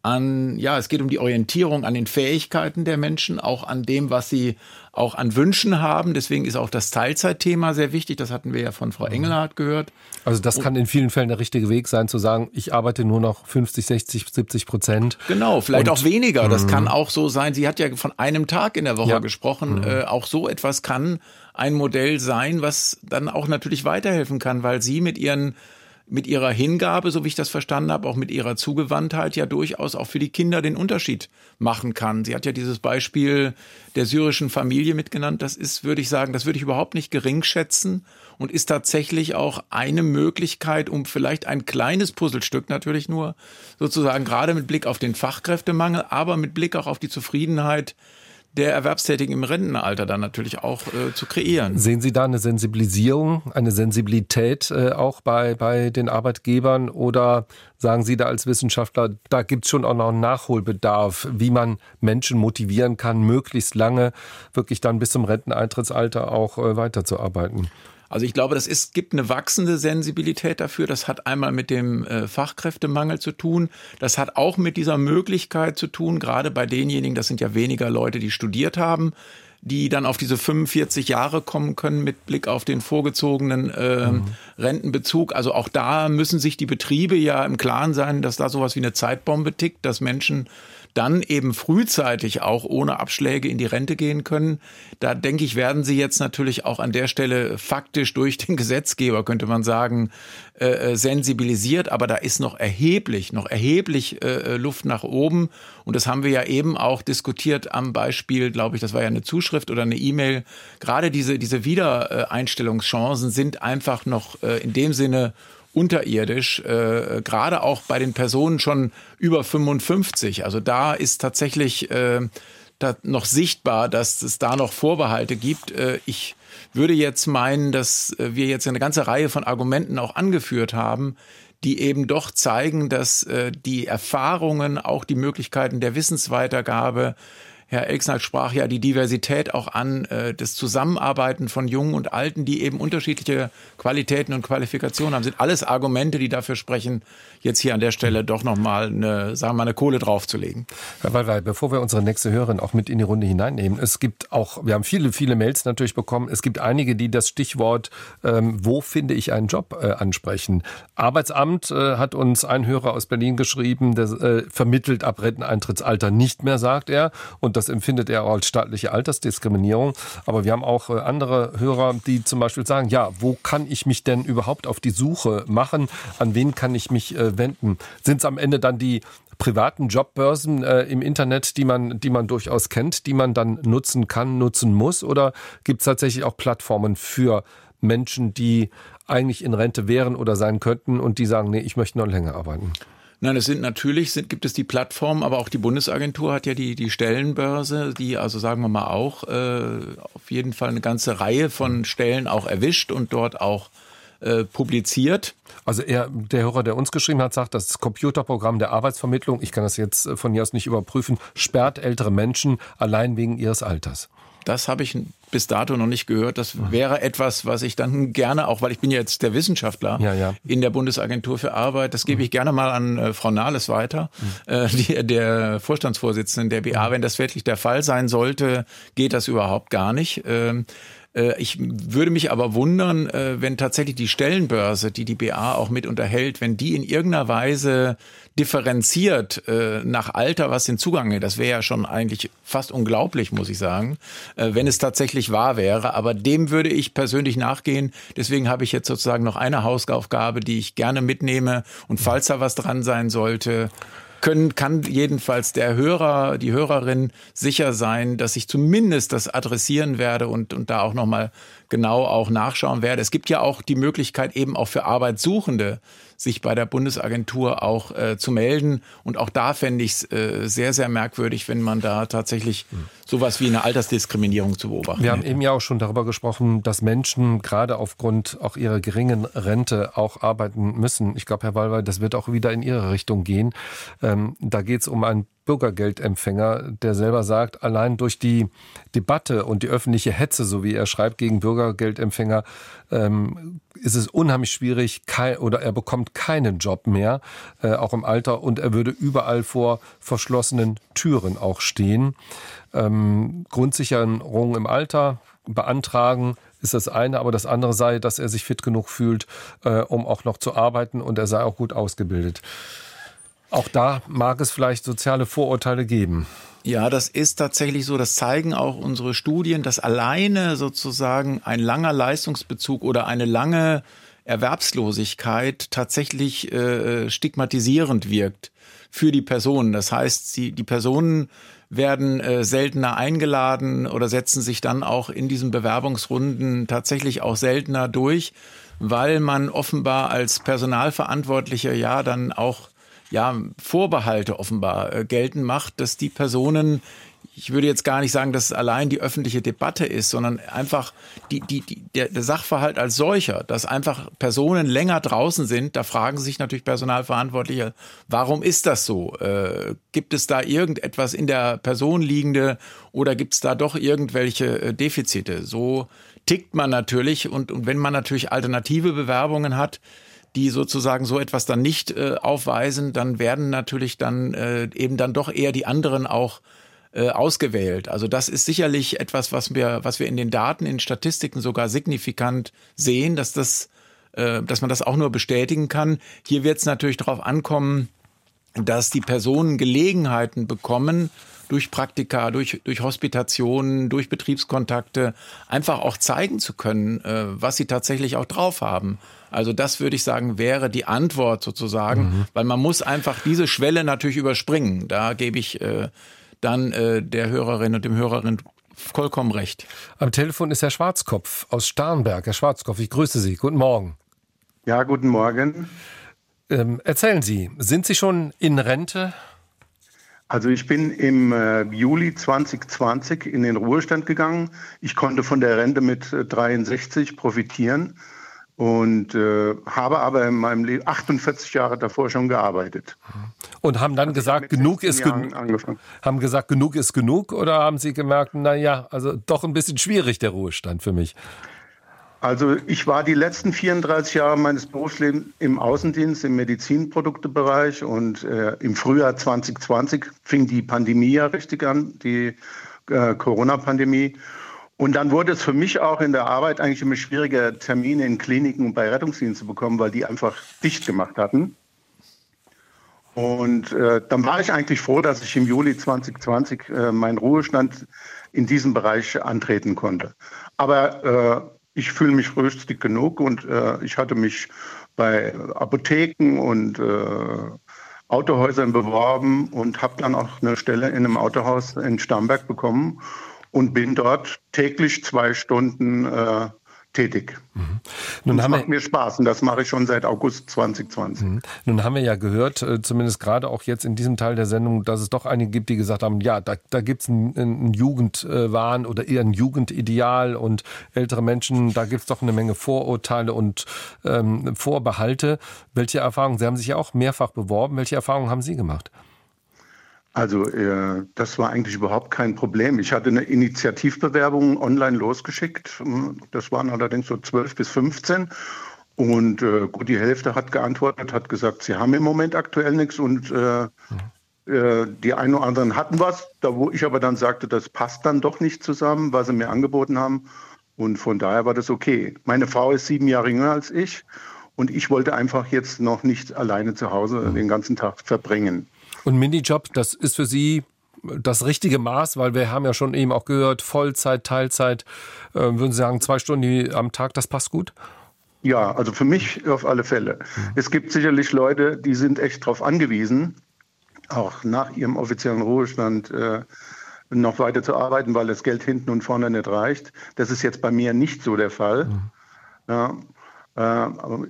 an, ja, es geht um die Orientierung an den Fähigkeiten der Menschen, auch an dem, was sie auch an Wünschen haben. Deswegen ist auch das Teilzeitthema sehr wichtig. Das hatten wir ja von Frau mhm. Engelhardt gehört. Also das kann in vielen Fällen der richtige Weg sein, zu sagen, ich arbeite nur noch 50, 60, 70 Prozent. Genau, vielleicht auch weniger. Das kann mhm. auch so sein. Sie hat ja von einem Tag in der Woche ja. gesprochen. Mhm. Äh, auch so etwas kann ein Modell sein, was dann auch natürlich weiterhelfen kann, weil sie mit ihren mit ihrer Hingabe, so wie ich das verstanden habe, auch mit ihrer Zugewandtheit ja durchaus auch für die Kinder den Unterschied machen kann. Sie hat ja dieses Beispiel der syrischen Familie mitgenannt. Das ist, würde ich sagen, das würde ich überhaupt nicht gering schätzen und ist tatsächlich auch eine Möglichkeit, um vielleicht ein kleines Puzzlestück natürlich nur sozusagen gerade mit Blick auf den Fachkräftemangel, aber mit Blick auch auf die Zufriedenheit der Erwerbstätigen im Rentenalter dann natürlich auch äh, zu kreieren. Sehen Sie da eine Sensibilisierung, eine Sensibilität äh, auch bei, bei den Arbeitgebern oder sagen Sie da als Wissenschaftler, da gibt es schon auch noch einen Nachholbedarf, wie man Menschen motivieren kann, möglichst lange wirklich dann bis zum Renteneintrittsalter auch äh, weiterzuarbeiten? Also ich glaube, das ist, gibt eine wachsende Sensibilität dafür. Das hat einmal mit dem äh, Fachkräftemangel zu tun. Das hat auch mit dieser Möglichkeit zu tun, gerade bei denjenigen, das sind ja weniger Leute, die studiert haben, die dann auf diese 45 Jahre kommen können mit Blick auf den vorgezogenen äh, mhm. Rentenbezug. Also auch da müssen sich die Betriebe ja im Klaren sein, dass da sowas wie eine Zeitbombe tickt, dass Menschen dann eben frühzeitig auch ohne Abschläge in die Rente gehen können. Da denke ich, werden sie jetzt natürlich auch an der Stelle faktisch durch den Gesetzgeber, könnte man sagen, äh, äh, sensibilisiert. Aber da ist noch erheblich, noch erheblich äh, Luft nach oben. Und das haben wir ja eben auch diskutiert am Beispiel, glaube ich, das war ja eine Zuschrift oder eine E-Mail. Gerade diese, diese Wiedereinstellungschancen sind einfach noch äh, in dem Sinne unterirdisch, äh, gerade auch bei den Personen schon über 55. Also da ist tatsächlich äh, da noch sichtbar, dass es da noch Vorbehalte gibt. Äh, ich würde jetzt meinen, dass äh, wir jetzt eine ganze Reihe von Argumenten auch angeführt haben, die eben doch zeigen, dass äh, die Erfahrungen, auch die Möglichkeiten der Wissensweitergabe, Herr Elksnall sprach ja die Diversität auch an, äh, das Zusammenarbeiten von Jungen und Alten, die eben unterschiedliche Qualitäten und Qualifikationen haben, sind alles Argumente, die dafür sprechen, jetzt hier an der Stelle doch nochmal eine, sagen wir mal, eine Kohle draufzulegen. Herr Wallweil, bevor wir unsere nächste Hörerin auch mit in die Runde hineinnehmen, es gibt auch, wir haben viele, viele Mails natürlich bekommen, es gibt einige, die das Stichwort, ähm, wo finde ich einen Job, äh, ansprechen. Arbeitsamt äh, hat uns ein Hörer aus Berlin geschrieben, der äh, vermittelt ab Renteneintrittsalter nicht mehr, sagt er, und das empfindet er auch als staatliche Altersdiskriminierung. Aber wir haben auch äh, andere Hörer, die zum Beispiel sagen, ja, wo kann ich mich denn überhaupt auf die Suche machen? An wen kann ich mich äh, wenden? Sind es am Ende dann die privaten Jobbörsen äh, im Internet, die man, die man durchaus kennt, die man dann nutzen kann, nutzen muss? Oder gibt es tatsächlich auch Plattformen für Menschen, die eigentlich in Rente wären oder sein könnten und die sagen, nee, ich möchte noch länger arbeiten? Nein, es sind natürlich, sind, gibt es die Plattformen, aber auch die Bundesagentur hat ja die, die Stellenbörse, die also sagen wir mal auch äh, auf jeden Fall eine ganze Reihe von Stellen auch erwischt und dort auch äh, publiziert. Also er, der Hörer, der uns geschrieben hat, sagt, das Computerprogramm der Arbeitsvermittlung, ich kann das jetzt äh, von hier aus nicht überprüfen, sperrt ältere Menschen allein wegen ihres Alters. Das habe ich bis dato noch nicht gehört. Das wäre etwas, was ich dann gerne, auch weil ich bin jetzt der Wissenschaftler ja, ja. in der Bundesagentur für Arbeit, das gebe ich gerne mal an äh, Frau Nahles weiter, mhm. äh, die, der Vorstandsvorsitzenden der BA. Wenn das wirklich der Fall sein sollte, geht das überhaupt gar nicht. Ähm, äh, ich würde mich aber wundern, äh, wenn tatsächlich die Stellenbörse, die die BA auch mit unterhält, wenn die in irgendeiner Weise differenziert äh, nach Alter, was den Zugang geht. Das wäre ja schon eigentlich fast unglaublich, muss ich sagen, wenn es tatsächlich wahr wäre. Aber dem würde ich persönlich nachgehen. Deswegen habe ich jetzt sozusagen noch eine Hausaufgabe, die ich gerne mitnehme. Und falls da was dran sein sollte, können, kann jedenfalls der Hörer, die Hörerin sicher sein, dass ich zumindest das adressieren werde und, und da auch nochmal genau auch nachschauen werde. Es gibt ja auch die Möglichkeit eben auch für Arbeitssuchende sich bei der Bundesagentur auch äh, zu melden. Und auch da fände ich es äh, sehr, sehr merkwürdig, wenn man da tatsächlich sowas wie eine Altersdiskriminierung zu beobachten Wir haben eben ja auch schon darüber gesprochen, dass Menschen gerade aufgrund auch ihrer geringen Rente auch arbeiten müssen. Ich glaube, Herr Wallweil, das wird auch wieder in Ihre Richtung gehen. Ähm, da geht es um ein Bürgergeldempfänger, der selber sagt, allein durch die Debatte und die öffentliche Hetze, so wie er schreibt, gegen Bürgergeldempfänger, ähm, ist es unheimlich schwierig kein, oder er bekommt keinen Job mehr, äh, auch im Alter, und er würde überall vor verschlossenen Türen auch stehen. Ähm, Grundsicherung im Alter beantragen, ist das eine, aber das andere sei, dass er sich fit genug fühlt, äh, um auch noch zu arbeiten und er sei auch gut ausgebildet. Auch da mag es vielleicht soziale Vorurteile geben. Ja, das ist tatsächlich so. Das zeigen auch unsere Studien, dass alleine sozusagen ein langer Leistungsbezug oder eine lange Erwerbslosigkeit tatsächlich äh, stigmatisierend wirkt für die Personen. Das heißt, sie, die Personen werden äh, seltener eingeladen oder setzen sich dann auch in diesen Bewerbungsrunden tatsächlich auch seltener durch, weil man offenbar als Personalverantwortlicher ja dann auch ja Vorbehalte offenbar äh, geltend macht, dass die Personen ich würde jetzt gar nicht sagen, dass es allein die öffentliche Debatte ist, sondern einfach die, die, die, der, der Sachverhalt als solcher, dass einfach Personen länger draußen sind, da fragen sich natürlich Personalverantwortliche, warum ist das so? Äh, gibt es da irgendetwas in der Person liegende oder gibt es da doch irgendwelche äh, Defizite? So tickt man natürlich und, und wenn man natürlich alternative Bewerbungen hat, die sozusagen so etwas dann nicht äh, aufweisen, dann werden natürlich dann äh, eben dann doch eher die anderen auch äh, ausgewählt. Also das ist sicherlich etwas, was wir, was wir in den Daten, in Statistiken sogar signifikant sehen, dass das, äh, dass man das auch nur bestätigen kann. Hier wird es natürlich darauf ankommen, dass die Personen Gelegenheiten bekommen, durch Praktika, durch, durch Hospitationen, durch Betriebskontakte einfach auch zeigen zu können, äh, was sie tatsächlich auch drauf haben. Also das würde ich sagen, wäre die Antwort sozusagen, mhm. weil man muss einfach diese Schwelle natürlich überspringen. Da gebe ich äh, dann äh, der Hörerin und dem Hörerin vollkommen recht. Am Telefon ist Herr Schwarzkopf aus Starnberg. Herr Schwarzkopf, ich grüße Sie. Guten Morgen. Ja, guten Morgen. Ähm, erzählen Sie, sind Sie schon in Rente? Also ich bin im äh, Juli 2020 in den Ruhestand gegangen. Ich konnte von der Rente mit äh, 63 profitieren und äh, habe aber in meinem Leben 48 Jahre davor schon gearbeitet. Und haben dann also gesagt, genug ist genug. Haben gesagt, genug ist genug oder haben Sie gemerkt, na ja, also doch ein bisschen schwierig der Ruhestand für mich? Also ich war die letzten 34 Jahre meines Berufslebens im Außendienst im Medizinproduktebereich und äh, im Frühjahr 2020 fing die Pandemie ja richtig an, die äh, Corona-Pandemie. Und dann wurde es für mich auch in der Arbeit eigentlich immer schwieriger, Termine in Kliniken und bei Rettungsdiensten zu bekommen, weil die einfach dicht gemacht hatten. Und äh, dann war ich eigentlich froh, dass ich im Juli 2020 äh, meinen Ruhestand in diesem Bereich antreten konnte. Aber äh, ich fühle mich rüstig genug und äh, ich hatte mich bei Apotheken und äh, Autohäusern beworben und habe dann auch eine Stelle in einem Autohaus in Starnberg bekommen und bin dort täglich zwei Stunden äh, tätig. Mhm. Nun das macht mir Spaß und das mache ich schon seit August 2020. Mhm. Nun haben wir ja gehört, äh, zumindest gerade auch jetzt in diesem Teil der Sendung, dass es doch einige gibt, die gesagt haben, ja, da, da gibt es einen, einen Jugendwahn oder eher ein Jugendideal und ältere Menschen, da gibt es doch eine Menge Vorurteile und ähm, Vorbehalte. Welche Erfahrungen, Sie haben sich ja auch mehrfach beworben, welche Erfahrungen haben Sie gemacht? Also äh, das war eigentlich überhaupt kein Problem. Ich hatte eine Initiativbewerbung online losgeschickt. Das waren allerdings so 12 bis 15. Und äh, gut, die Hälfte hat geantwortet, hat gesagt, sie haben im Moment aktuell nichts und äh, äh, die einen oder anderen hatten was, da wo ich aber dann sagte, das passt dann doch nicht zusammen, was sie mir angeboten haben. Und von daher war das okay. Meine Frau ist sieben Jahre jünger als ich und ich wollte einfach jetzt noch nicht alleine zu Hause den ganzen Tag verbringen. Und Minijob, das ist für Sie das richtige Maß, weil wir haben ja schon eben auch gehört, Vollzeit, Teilzeit, äh, würden Sie sagen, zwei Stunden am Tag, das passt gut? Ja, also für mich auf alle Fälle. Mhm. Es gibt sicherlich Leute, die sind echt darauf angewiesen, auch nach ihrem offiziellen Ruhestand äh, noch weiter zu arbeiten, weil das Geld hinten und vorne nicht reicht. Das ist jetzt bei mir nicht so der Fall. Mhm. Ja,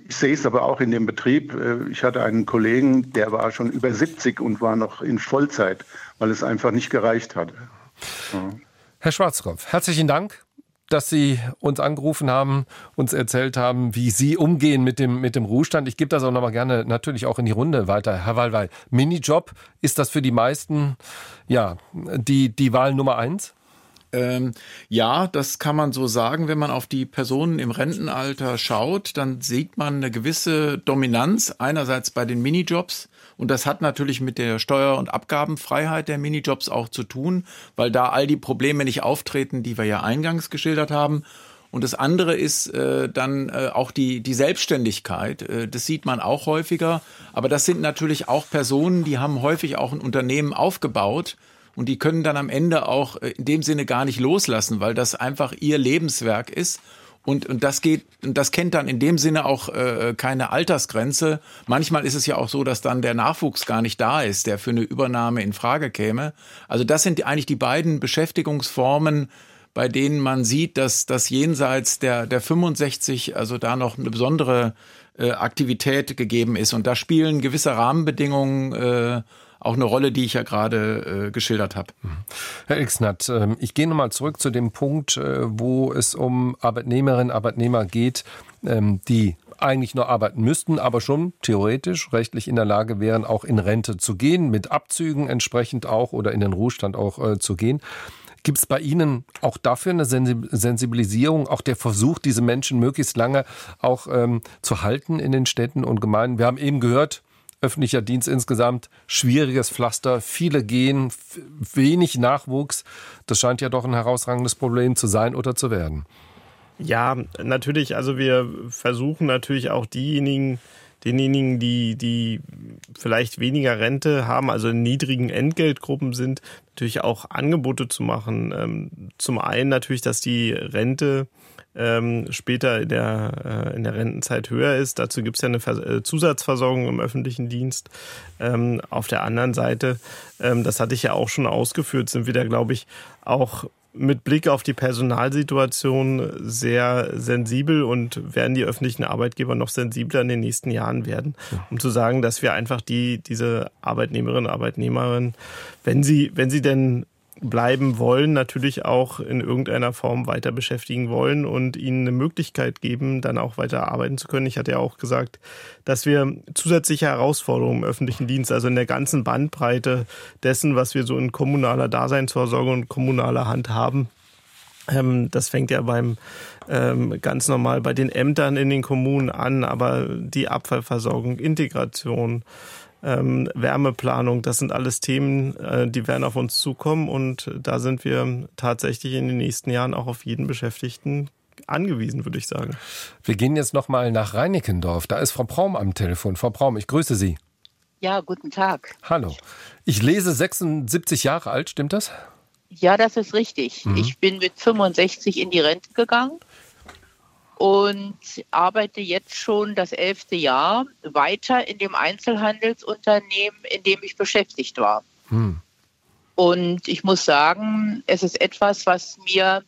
ich sehe es aber auch in dem Betrieb. Äh, ich hatte einen Kollegen, der war schon über 70 und war noch in Vollzeit, weil es einfach nicht gereicht hatte. Herr Schwarzkopf, herzlichen Dank dass Sie uns angerufen haben, uns erzählt haben, wie Sie umgehen mit dem, mit dem Ruhestand. Ich gebe das auch nochmal gerne natürlich auch in die Runde weiter. Herr Wallweil, Minijob, ist das für die meisten ja, die, die Wahl Nummer eins? Ähm, ja, das kann man so sagen. Wenn man auf die Personen im Rentenalter schaut, dann sieht man eine gewisse Dominanz einerseits bei den Minijobs. Und das hat natürlich mit der Steuer- und Abgabenfreiheit der Minijobs auch zu tun, weil da all die Probleme nicht auftreten, die wir ja eingangs geschildert haben. Und das andere ist äh, dann äh, auch die, die Selbstständigkeit. Äh, das sieht man auch häufiger. Aber das sind natürlich auch Personen, die haben häufig auch ein Unternehmen aufgebaut und die können dann am Ende auch äh, in dem Sinne gar nicht loslassen, weil das einfach ihr Lebenswerk ist. Und, und das geht, das kennt dann in dem Sinne auch äh, keine Altersgrenze. Manchmal ist es ja auch so, dass dann der Nachwuchs gar nicht da ist, der für eine Übernahme in Frage käme. Also das sind eigentlich die beiden Beschäftigungsformen, bei denen man sieht, dass das jenseits der, der 65, also da noch eine besondere äh, Aktivität gegeben ist. Und da spielen gewisse Rahmenbedingungen äh, auch eine Rolle, die ich ja gerade äh, geschildert habe. Mhm. Herr Ixnat, äh, ich gehe nochmal zurück zu dem Punkt, äh, wo es um Arbeitnehmerinnen und Arbeitnehmer geht, ähm, die eigentlich nur arbeiten müssten, aber schon theoretisch rechtlich in der Lage wären, auch in Rente zu gehen, mit Abzügen entsprechend auch oder in den Ruhestand auch äh, zu gehen. Gibt es bei Ihnen auch dafür eine Sensibilisierung, auch der Versuch, diese Menschen möglichst lange auch ähm, zu halten in den Städten und Gemeinden? Wir haben eben gehört, öffentlicher Dienst insgesamt schwieriges Pflaster, viele gehen, wenig Nachwuchs. Das scheint ja doch ein herausragendes Problem zu sein oder zu werden. Ja, natürlich. Also wir versuchen natürlich auch diejenigen, denjenigen, die, die vielleicht weniger Rente haben, also in niedrigen Entgeltgruppen sind, natürlich auch Angebote zu machen. Ähm, zum einen natürlich, dass die Rente ähm, später in der, äh, in der Rentenzeit höher ist. Dazu gibt es ja eine Vers äh, Zusatzversorgung im öffentlichen Dienst. Ähm, auf der anderen Seite, ähm, das hatte ich ja auch schon ausgeführt, sind wir da, glaube ich, auch mit Blick auf die Personalsituation sehr sensibel und werden die öffentlichen Arbeitgeber noch sensibler in den nächsten Jahren werden, um zu sagen, dass wir einfach die, diese Arbeitnehmerinnen und Arbeitnehmerinnen, wenn sie, wenn sie denn bleiben wollen, natürlich auch in irgendeiner Form weiter beschäftigen wollen und ihnen eine Möglichkeit geben, dann auch weiter arbeiten zu können. Ich hatte ja auch gesagt, dass wir zusätzliche Herausforderungen im öffentlichen Dienst, also in der ganzen Bandbreite dessen, was wir so in kommunaler Daseinsvorsorge und kommunaler Hand haben, ähm, das fängt ja beim ähm, ganz normal bei den Ämtern in den Kommunen an, aber die Abfallversorgung, Integration, ähm, Wärmeplanung, das sind alles Themen, äh, die werden auf uns zukommen und da sind wir tatsächlich in den nächsten Jahren auch auf jeden Beschäftigten angewiesen, würde ich sagen. Wir gehen jetzt noch mal nach Reinickendorf. Da ist Frau Braum am Telefon. Frau Braum, ich grüße Sie. Ja, guten Tag. Hallo. Ich lese 76 Jahre alt, stimmt das? Ja, das ist richtig. Mhm. Ich bin mit 65 in die Rente gegangen und arbeite jetzt schon das elfte Jahr weiter in dem Einzelhandelsunternehmen, in dem ich beschäftigt war. Hm. Und ich muss sagen, es ist etwas, was mir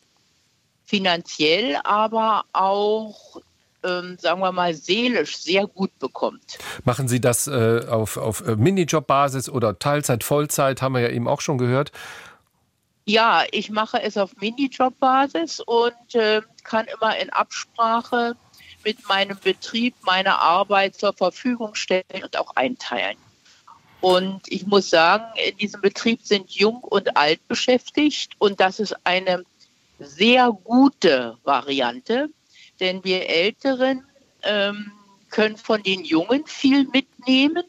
finanziell, aber auch, ähm, sagen wir mal, seelisch sehr gut bekommt. Machen Sie das äh, auf, auf äh, Minijob-Basis oder Teilzeit, Vollzeit, haben wir ja eben auch schon gehört? Ja, ich mache es auf Minijob-Basis und äh, kann immer in Absprache mit meinem Betrieb meine Arbeit zur Verfügung stellen und auch einteilen. Und ich muss sagen, in diesem Betrieb sind jung und alt beschäftigt und das ist eine sehr gute Variante, denn wir Älteren ähm, können von den Jungen viel mitnehmen,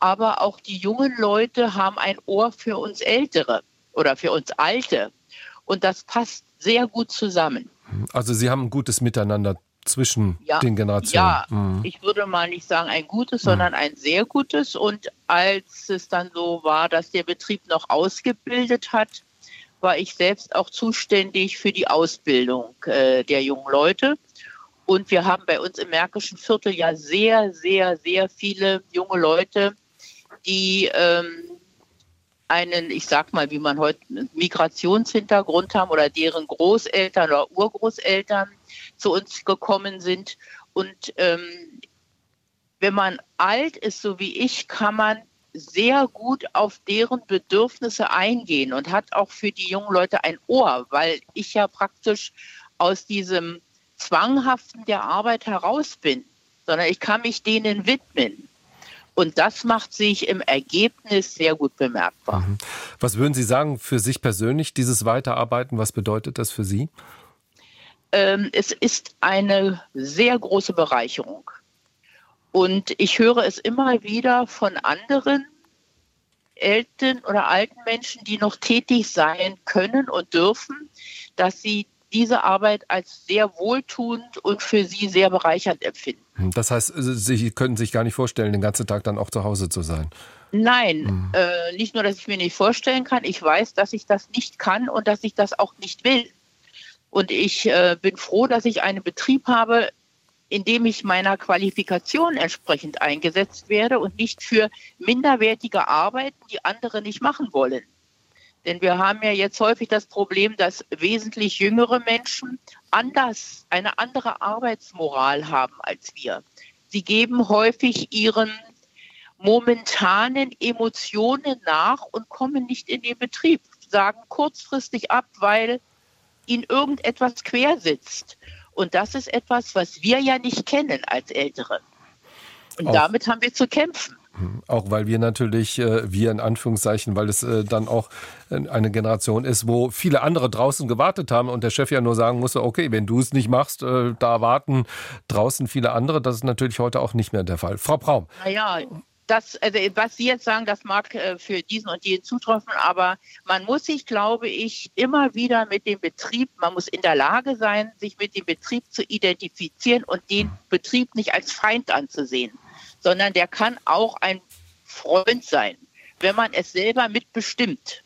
aber auch die jungen Leute haben ein Ohr für uns Ältere oder für uns Alte. Und das passt sehr gut zusammen. Also Sie haben ein gutes Miteinander zwischen ja, den Generationen. Ja, mhm. ich würde mal nicht sagen ein gutes, mhm. sondern ein sehr gutes. Und als es dann so war, dass der Betrieb noch ausgebildet hat, war ich selbst auch zuständig für die Ausbildung äh, der jungen Leute. Und wir haben bei uns im Märkischen Viertel ja sehr, sehr, sehr viele junge Leute, die ähm, einen, ich sag mal, wie man heute Migrationshintergrund haben oder deren Großeltern oder Urgroßeltern zu uns gekommen sind. Und ähm, wenn man alt ist, so wie ich, kann man sehr gut auf deren Bedürfnisse eingehen und hat auch für die jungen Leute ein Ohr, weil ich ja praktisch aus diesem Zwanghaften der Arbeit heraus bin, sondern ich kann mich denen widmen. Und das macht sich im Ergebnis sehr gut bemerkbar. Mhm. Was würden Sie sagen für sich persönlich, dieses Weiterarbeiten? Was bedeutet das für Sie? Ähm, es ist eine sehr große Bereicherung. Und ich höre es immer wieder von anderen älteren oder alten Menschen, die noch tätig sein können und dürfen, dass sie diese Arbeit als sehr wohltuend und für sie sehr bereichernd empfinden. Das heißt, Sie können sich gar nicht vorstellen, den ganzen Tag dann auch zu Hause zu sein. Nein, mhm. äh, nicht nur, dass ich mir nicht vorstellen kann, ich weiß, dass ich das nicht kann und dass ich das auch nicht will. Und ich äh, bin froh, dass ich einen Betrieb habe, in dem ich meiner Qualifikation entsprechend eingesetzt werde und nicht für minderwertige Arbeiten, die andere nicht machen wollen. Denn wir haben ja jetzt häufig das Problem, dass wesentlich jüngere Menschen anders, eine andere Arbeitsmoral haben als wir. Sie geben häufig ihren momentanen Emotionen nach und kommen nicht in den Betrieb, sagen kurzfristig ab, weil ihnen irgendetwas quer sitzt. Und das ist etwas, was wir ja nicht kennen als Ältere. Und Auch. damit haben wir zu kämpfen. Auch weil wir natürlich, äh, wir in Anführungszeichen, weil es äh, dann auch äh, eine Generation ist, wo viele andere draußen gewartet haben und der Chef ja nur sagen musste, okay, wenn du es nicht machst, da warten draußen viele andere. Das ist natürlich heute auch nicht mehr der Fall. Frau Braum. Naja, das, also was Sie jetzt sagen, das mag für diesen und jeden zutreffen, aber man muss sich, glaube ich, immer wieder mit dem Betrieb, man muss in der Lage sein, sich mit dem Betrieb zu identifizieren und den Betrieb nicht als Feind anzusehen sondern der kann auch ein Freund sein, wenn man es selber mitbestimmt.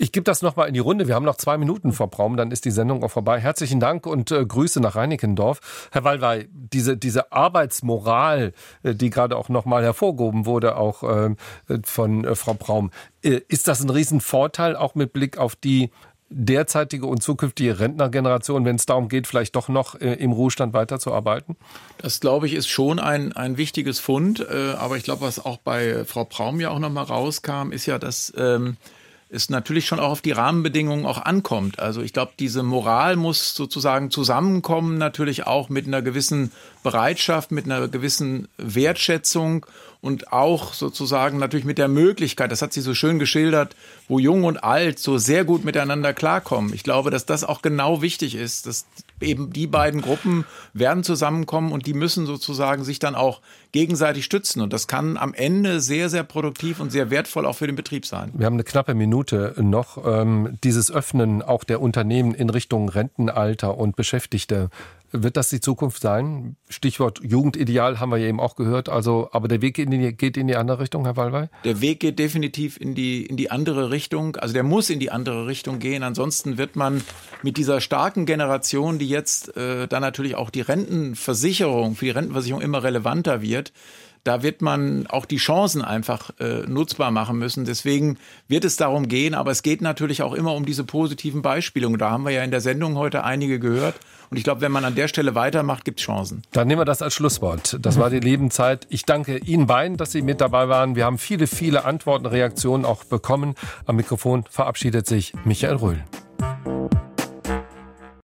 Ich gebe das nochmal in die Runde. Wir haben noch zwei Minuten vor Braum, dann ist die Sendung auch vorbei. Herzlichen Dank und äh, Grüße nach Reinickendorf. Herr Wallwey, diese, diese Arbeitsmoral, äh, die gerade auch nochmal hervorgehoben wurde, auch äh, von äh, Frau Braum, äh, ist das ein Riesenvorteil, auch mit Blick auf die derzeitige und zukünftige Rentnergeneration, wenn es darum geht, vielleicht doch noch äh, im Ruhestand weiterzuarbeiten? Das, glaube ich, ist schon ein, ein wichtiges Fund. Äh, aber ich glaube, was auch bei Frau Praum ja auch nochmal rauskam, ist ja, dass ähm, es natürlich schon auch auf die Rahmenbedingungen auch ankommt. Also ich glaube, diese Moral muss sozusagen zusammenkommen, natürlich auch mit einer gewissen Bereitschaft, mit einer gewissen Wertschätzung und auch sozusagen natürlich mit der Möglichkeit, das hat sie so schön geschildert, wo Jung und Alt so sehr gut miteinander klarkommen. Ich glaube, dass das auch genau wichtig ist, dass eben die beiden Gruppen werden zusammenkommen und die müssen sozusagen sich dann auch gegenseitig stützen. Und das kann am Ende sehr, sehr produktiv und sehr wertvoll auch für den Betrieb sein. Wir haben eine knappe Minute noch. Ähm, dieses Öffnen auch der Unternehmen in Richtung Rentenalter und Beschäftigte. Wird das die Zukunft sein? Stichwort Jugendideal haben wir ja eben auch gehört. Also, aber der Weg geht in die, geht in die andere Richtung, Herr Wallwey? Der Weg geht definitiv in die, in die andere Richtung. Also der muss in die andere Richtung gehen. Ansonsten wird man mit dieser starken Generation, die jetzt äh, dann natürlich auch die Rentenversicherung, für die Rentenversicherung immer relevanter wird, da wird man auch die Chancen einfach äh, nutzbar machen müssen. Deswegen wird es darum gehen, aber es geht natürlich auch immer um diese positiven Beispiele. Da haben wir ja in der Sendung heute einige gehört. Und ich glaube, wenn man an der Stelle weitermacht, gibt es Chancen. Dann nehmen wir das als Schlusswort. Das war die Lebenszeit. Ich danke Ihnen beiden, dass Sie mit dabei waren. Wir haben viele, viele Antworten, Reaktionen auch bekommen. Am Mikrofon verabschiedet sich Michael Röhl.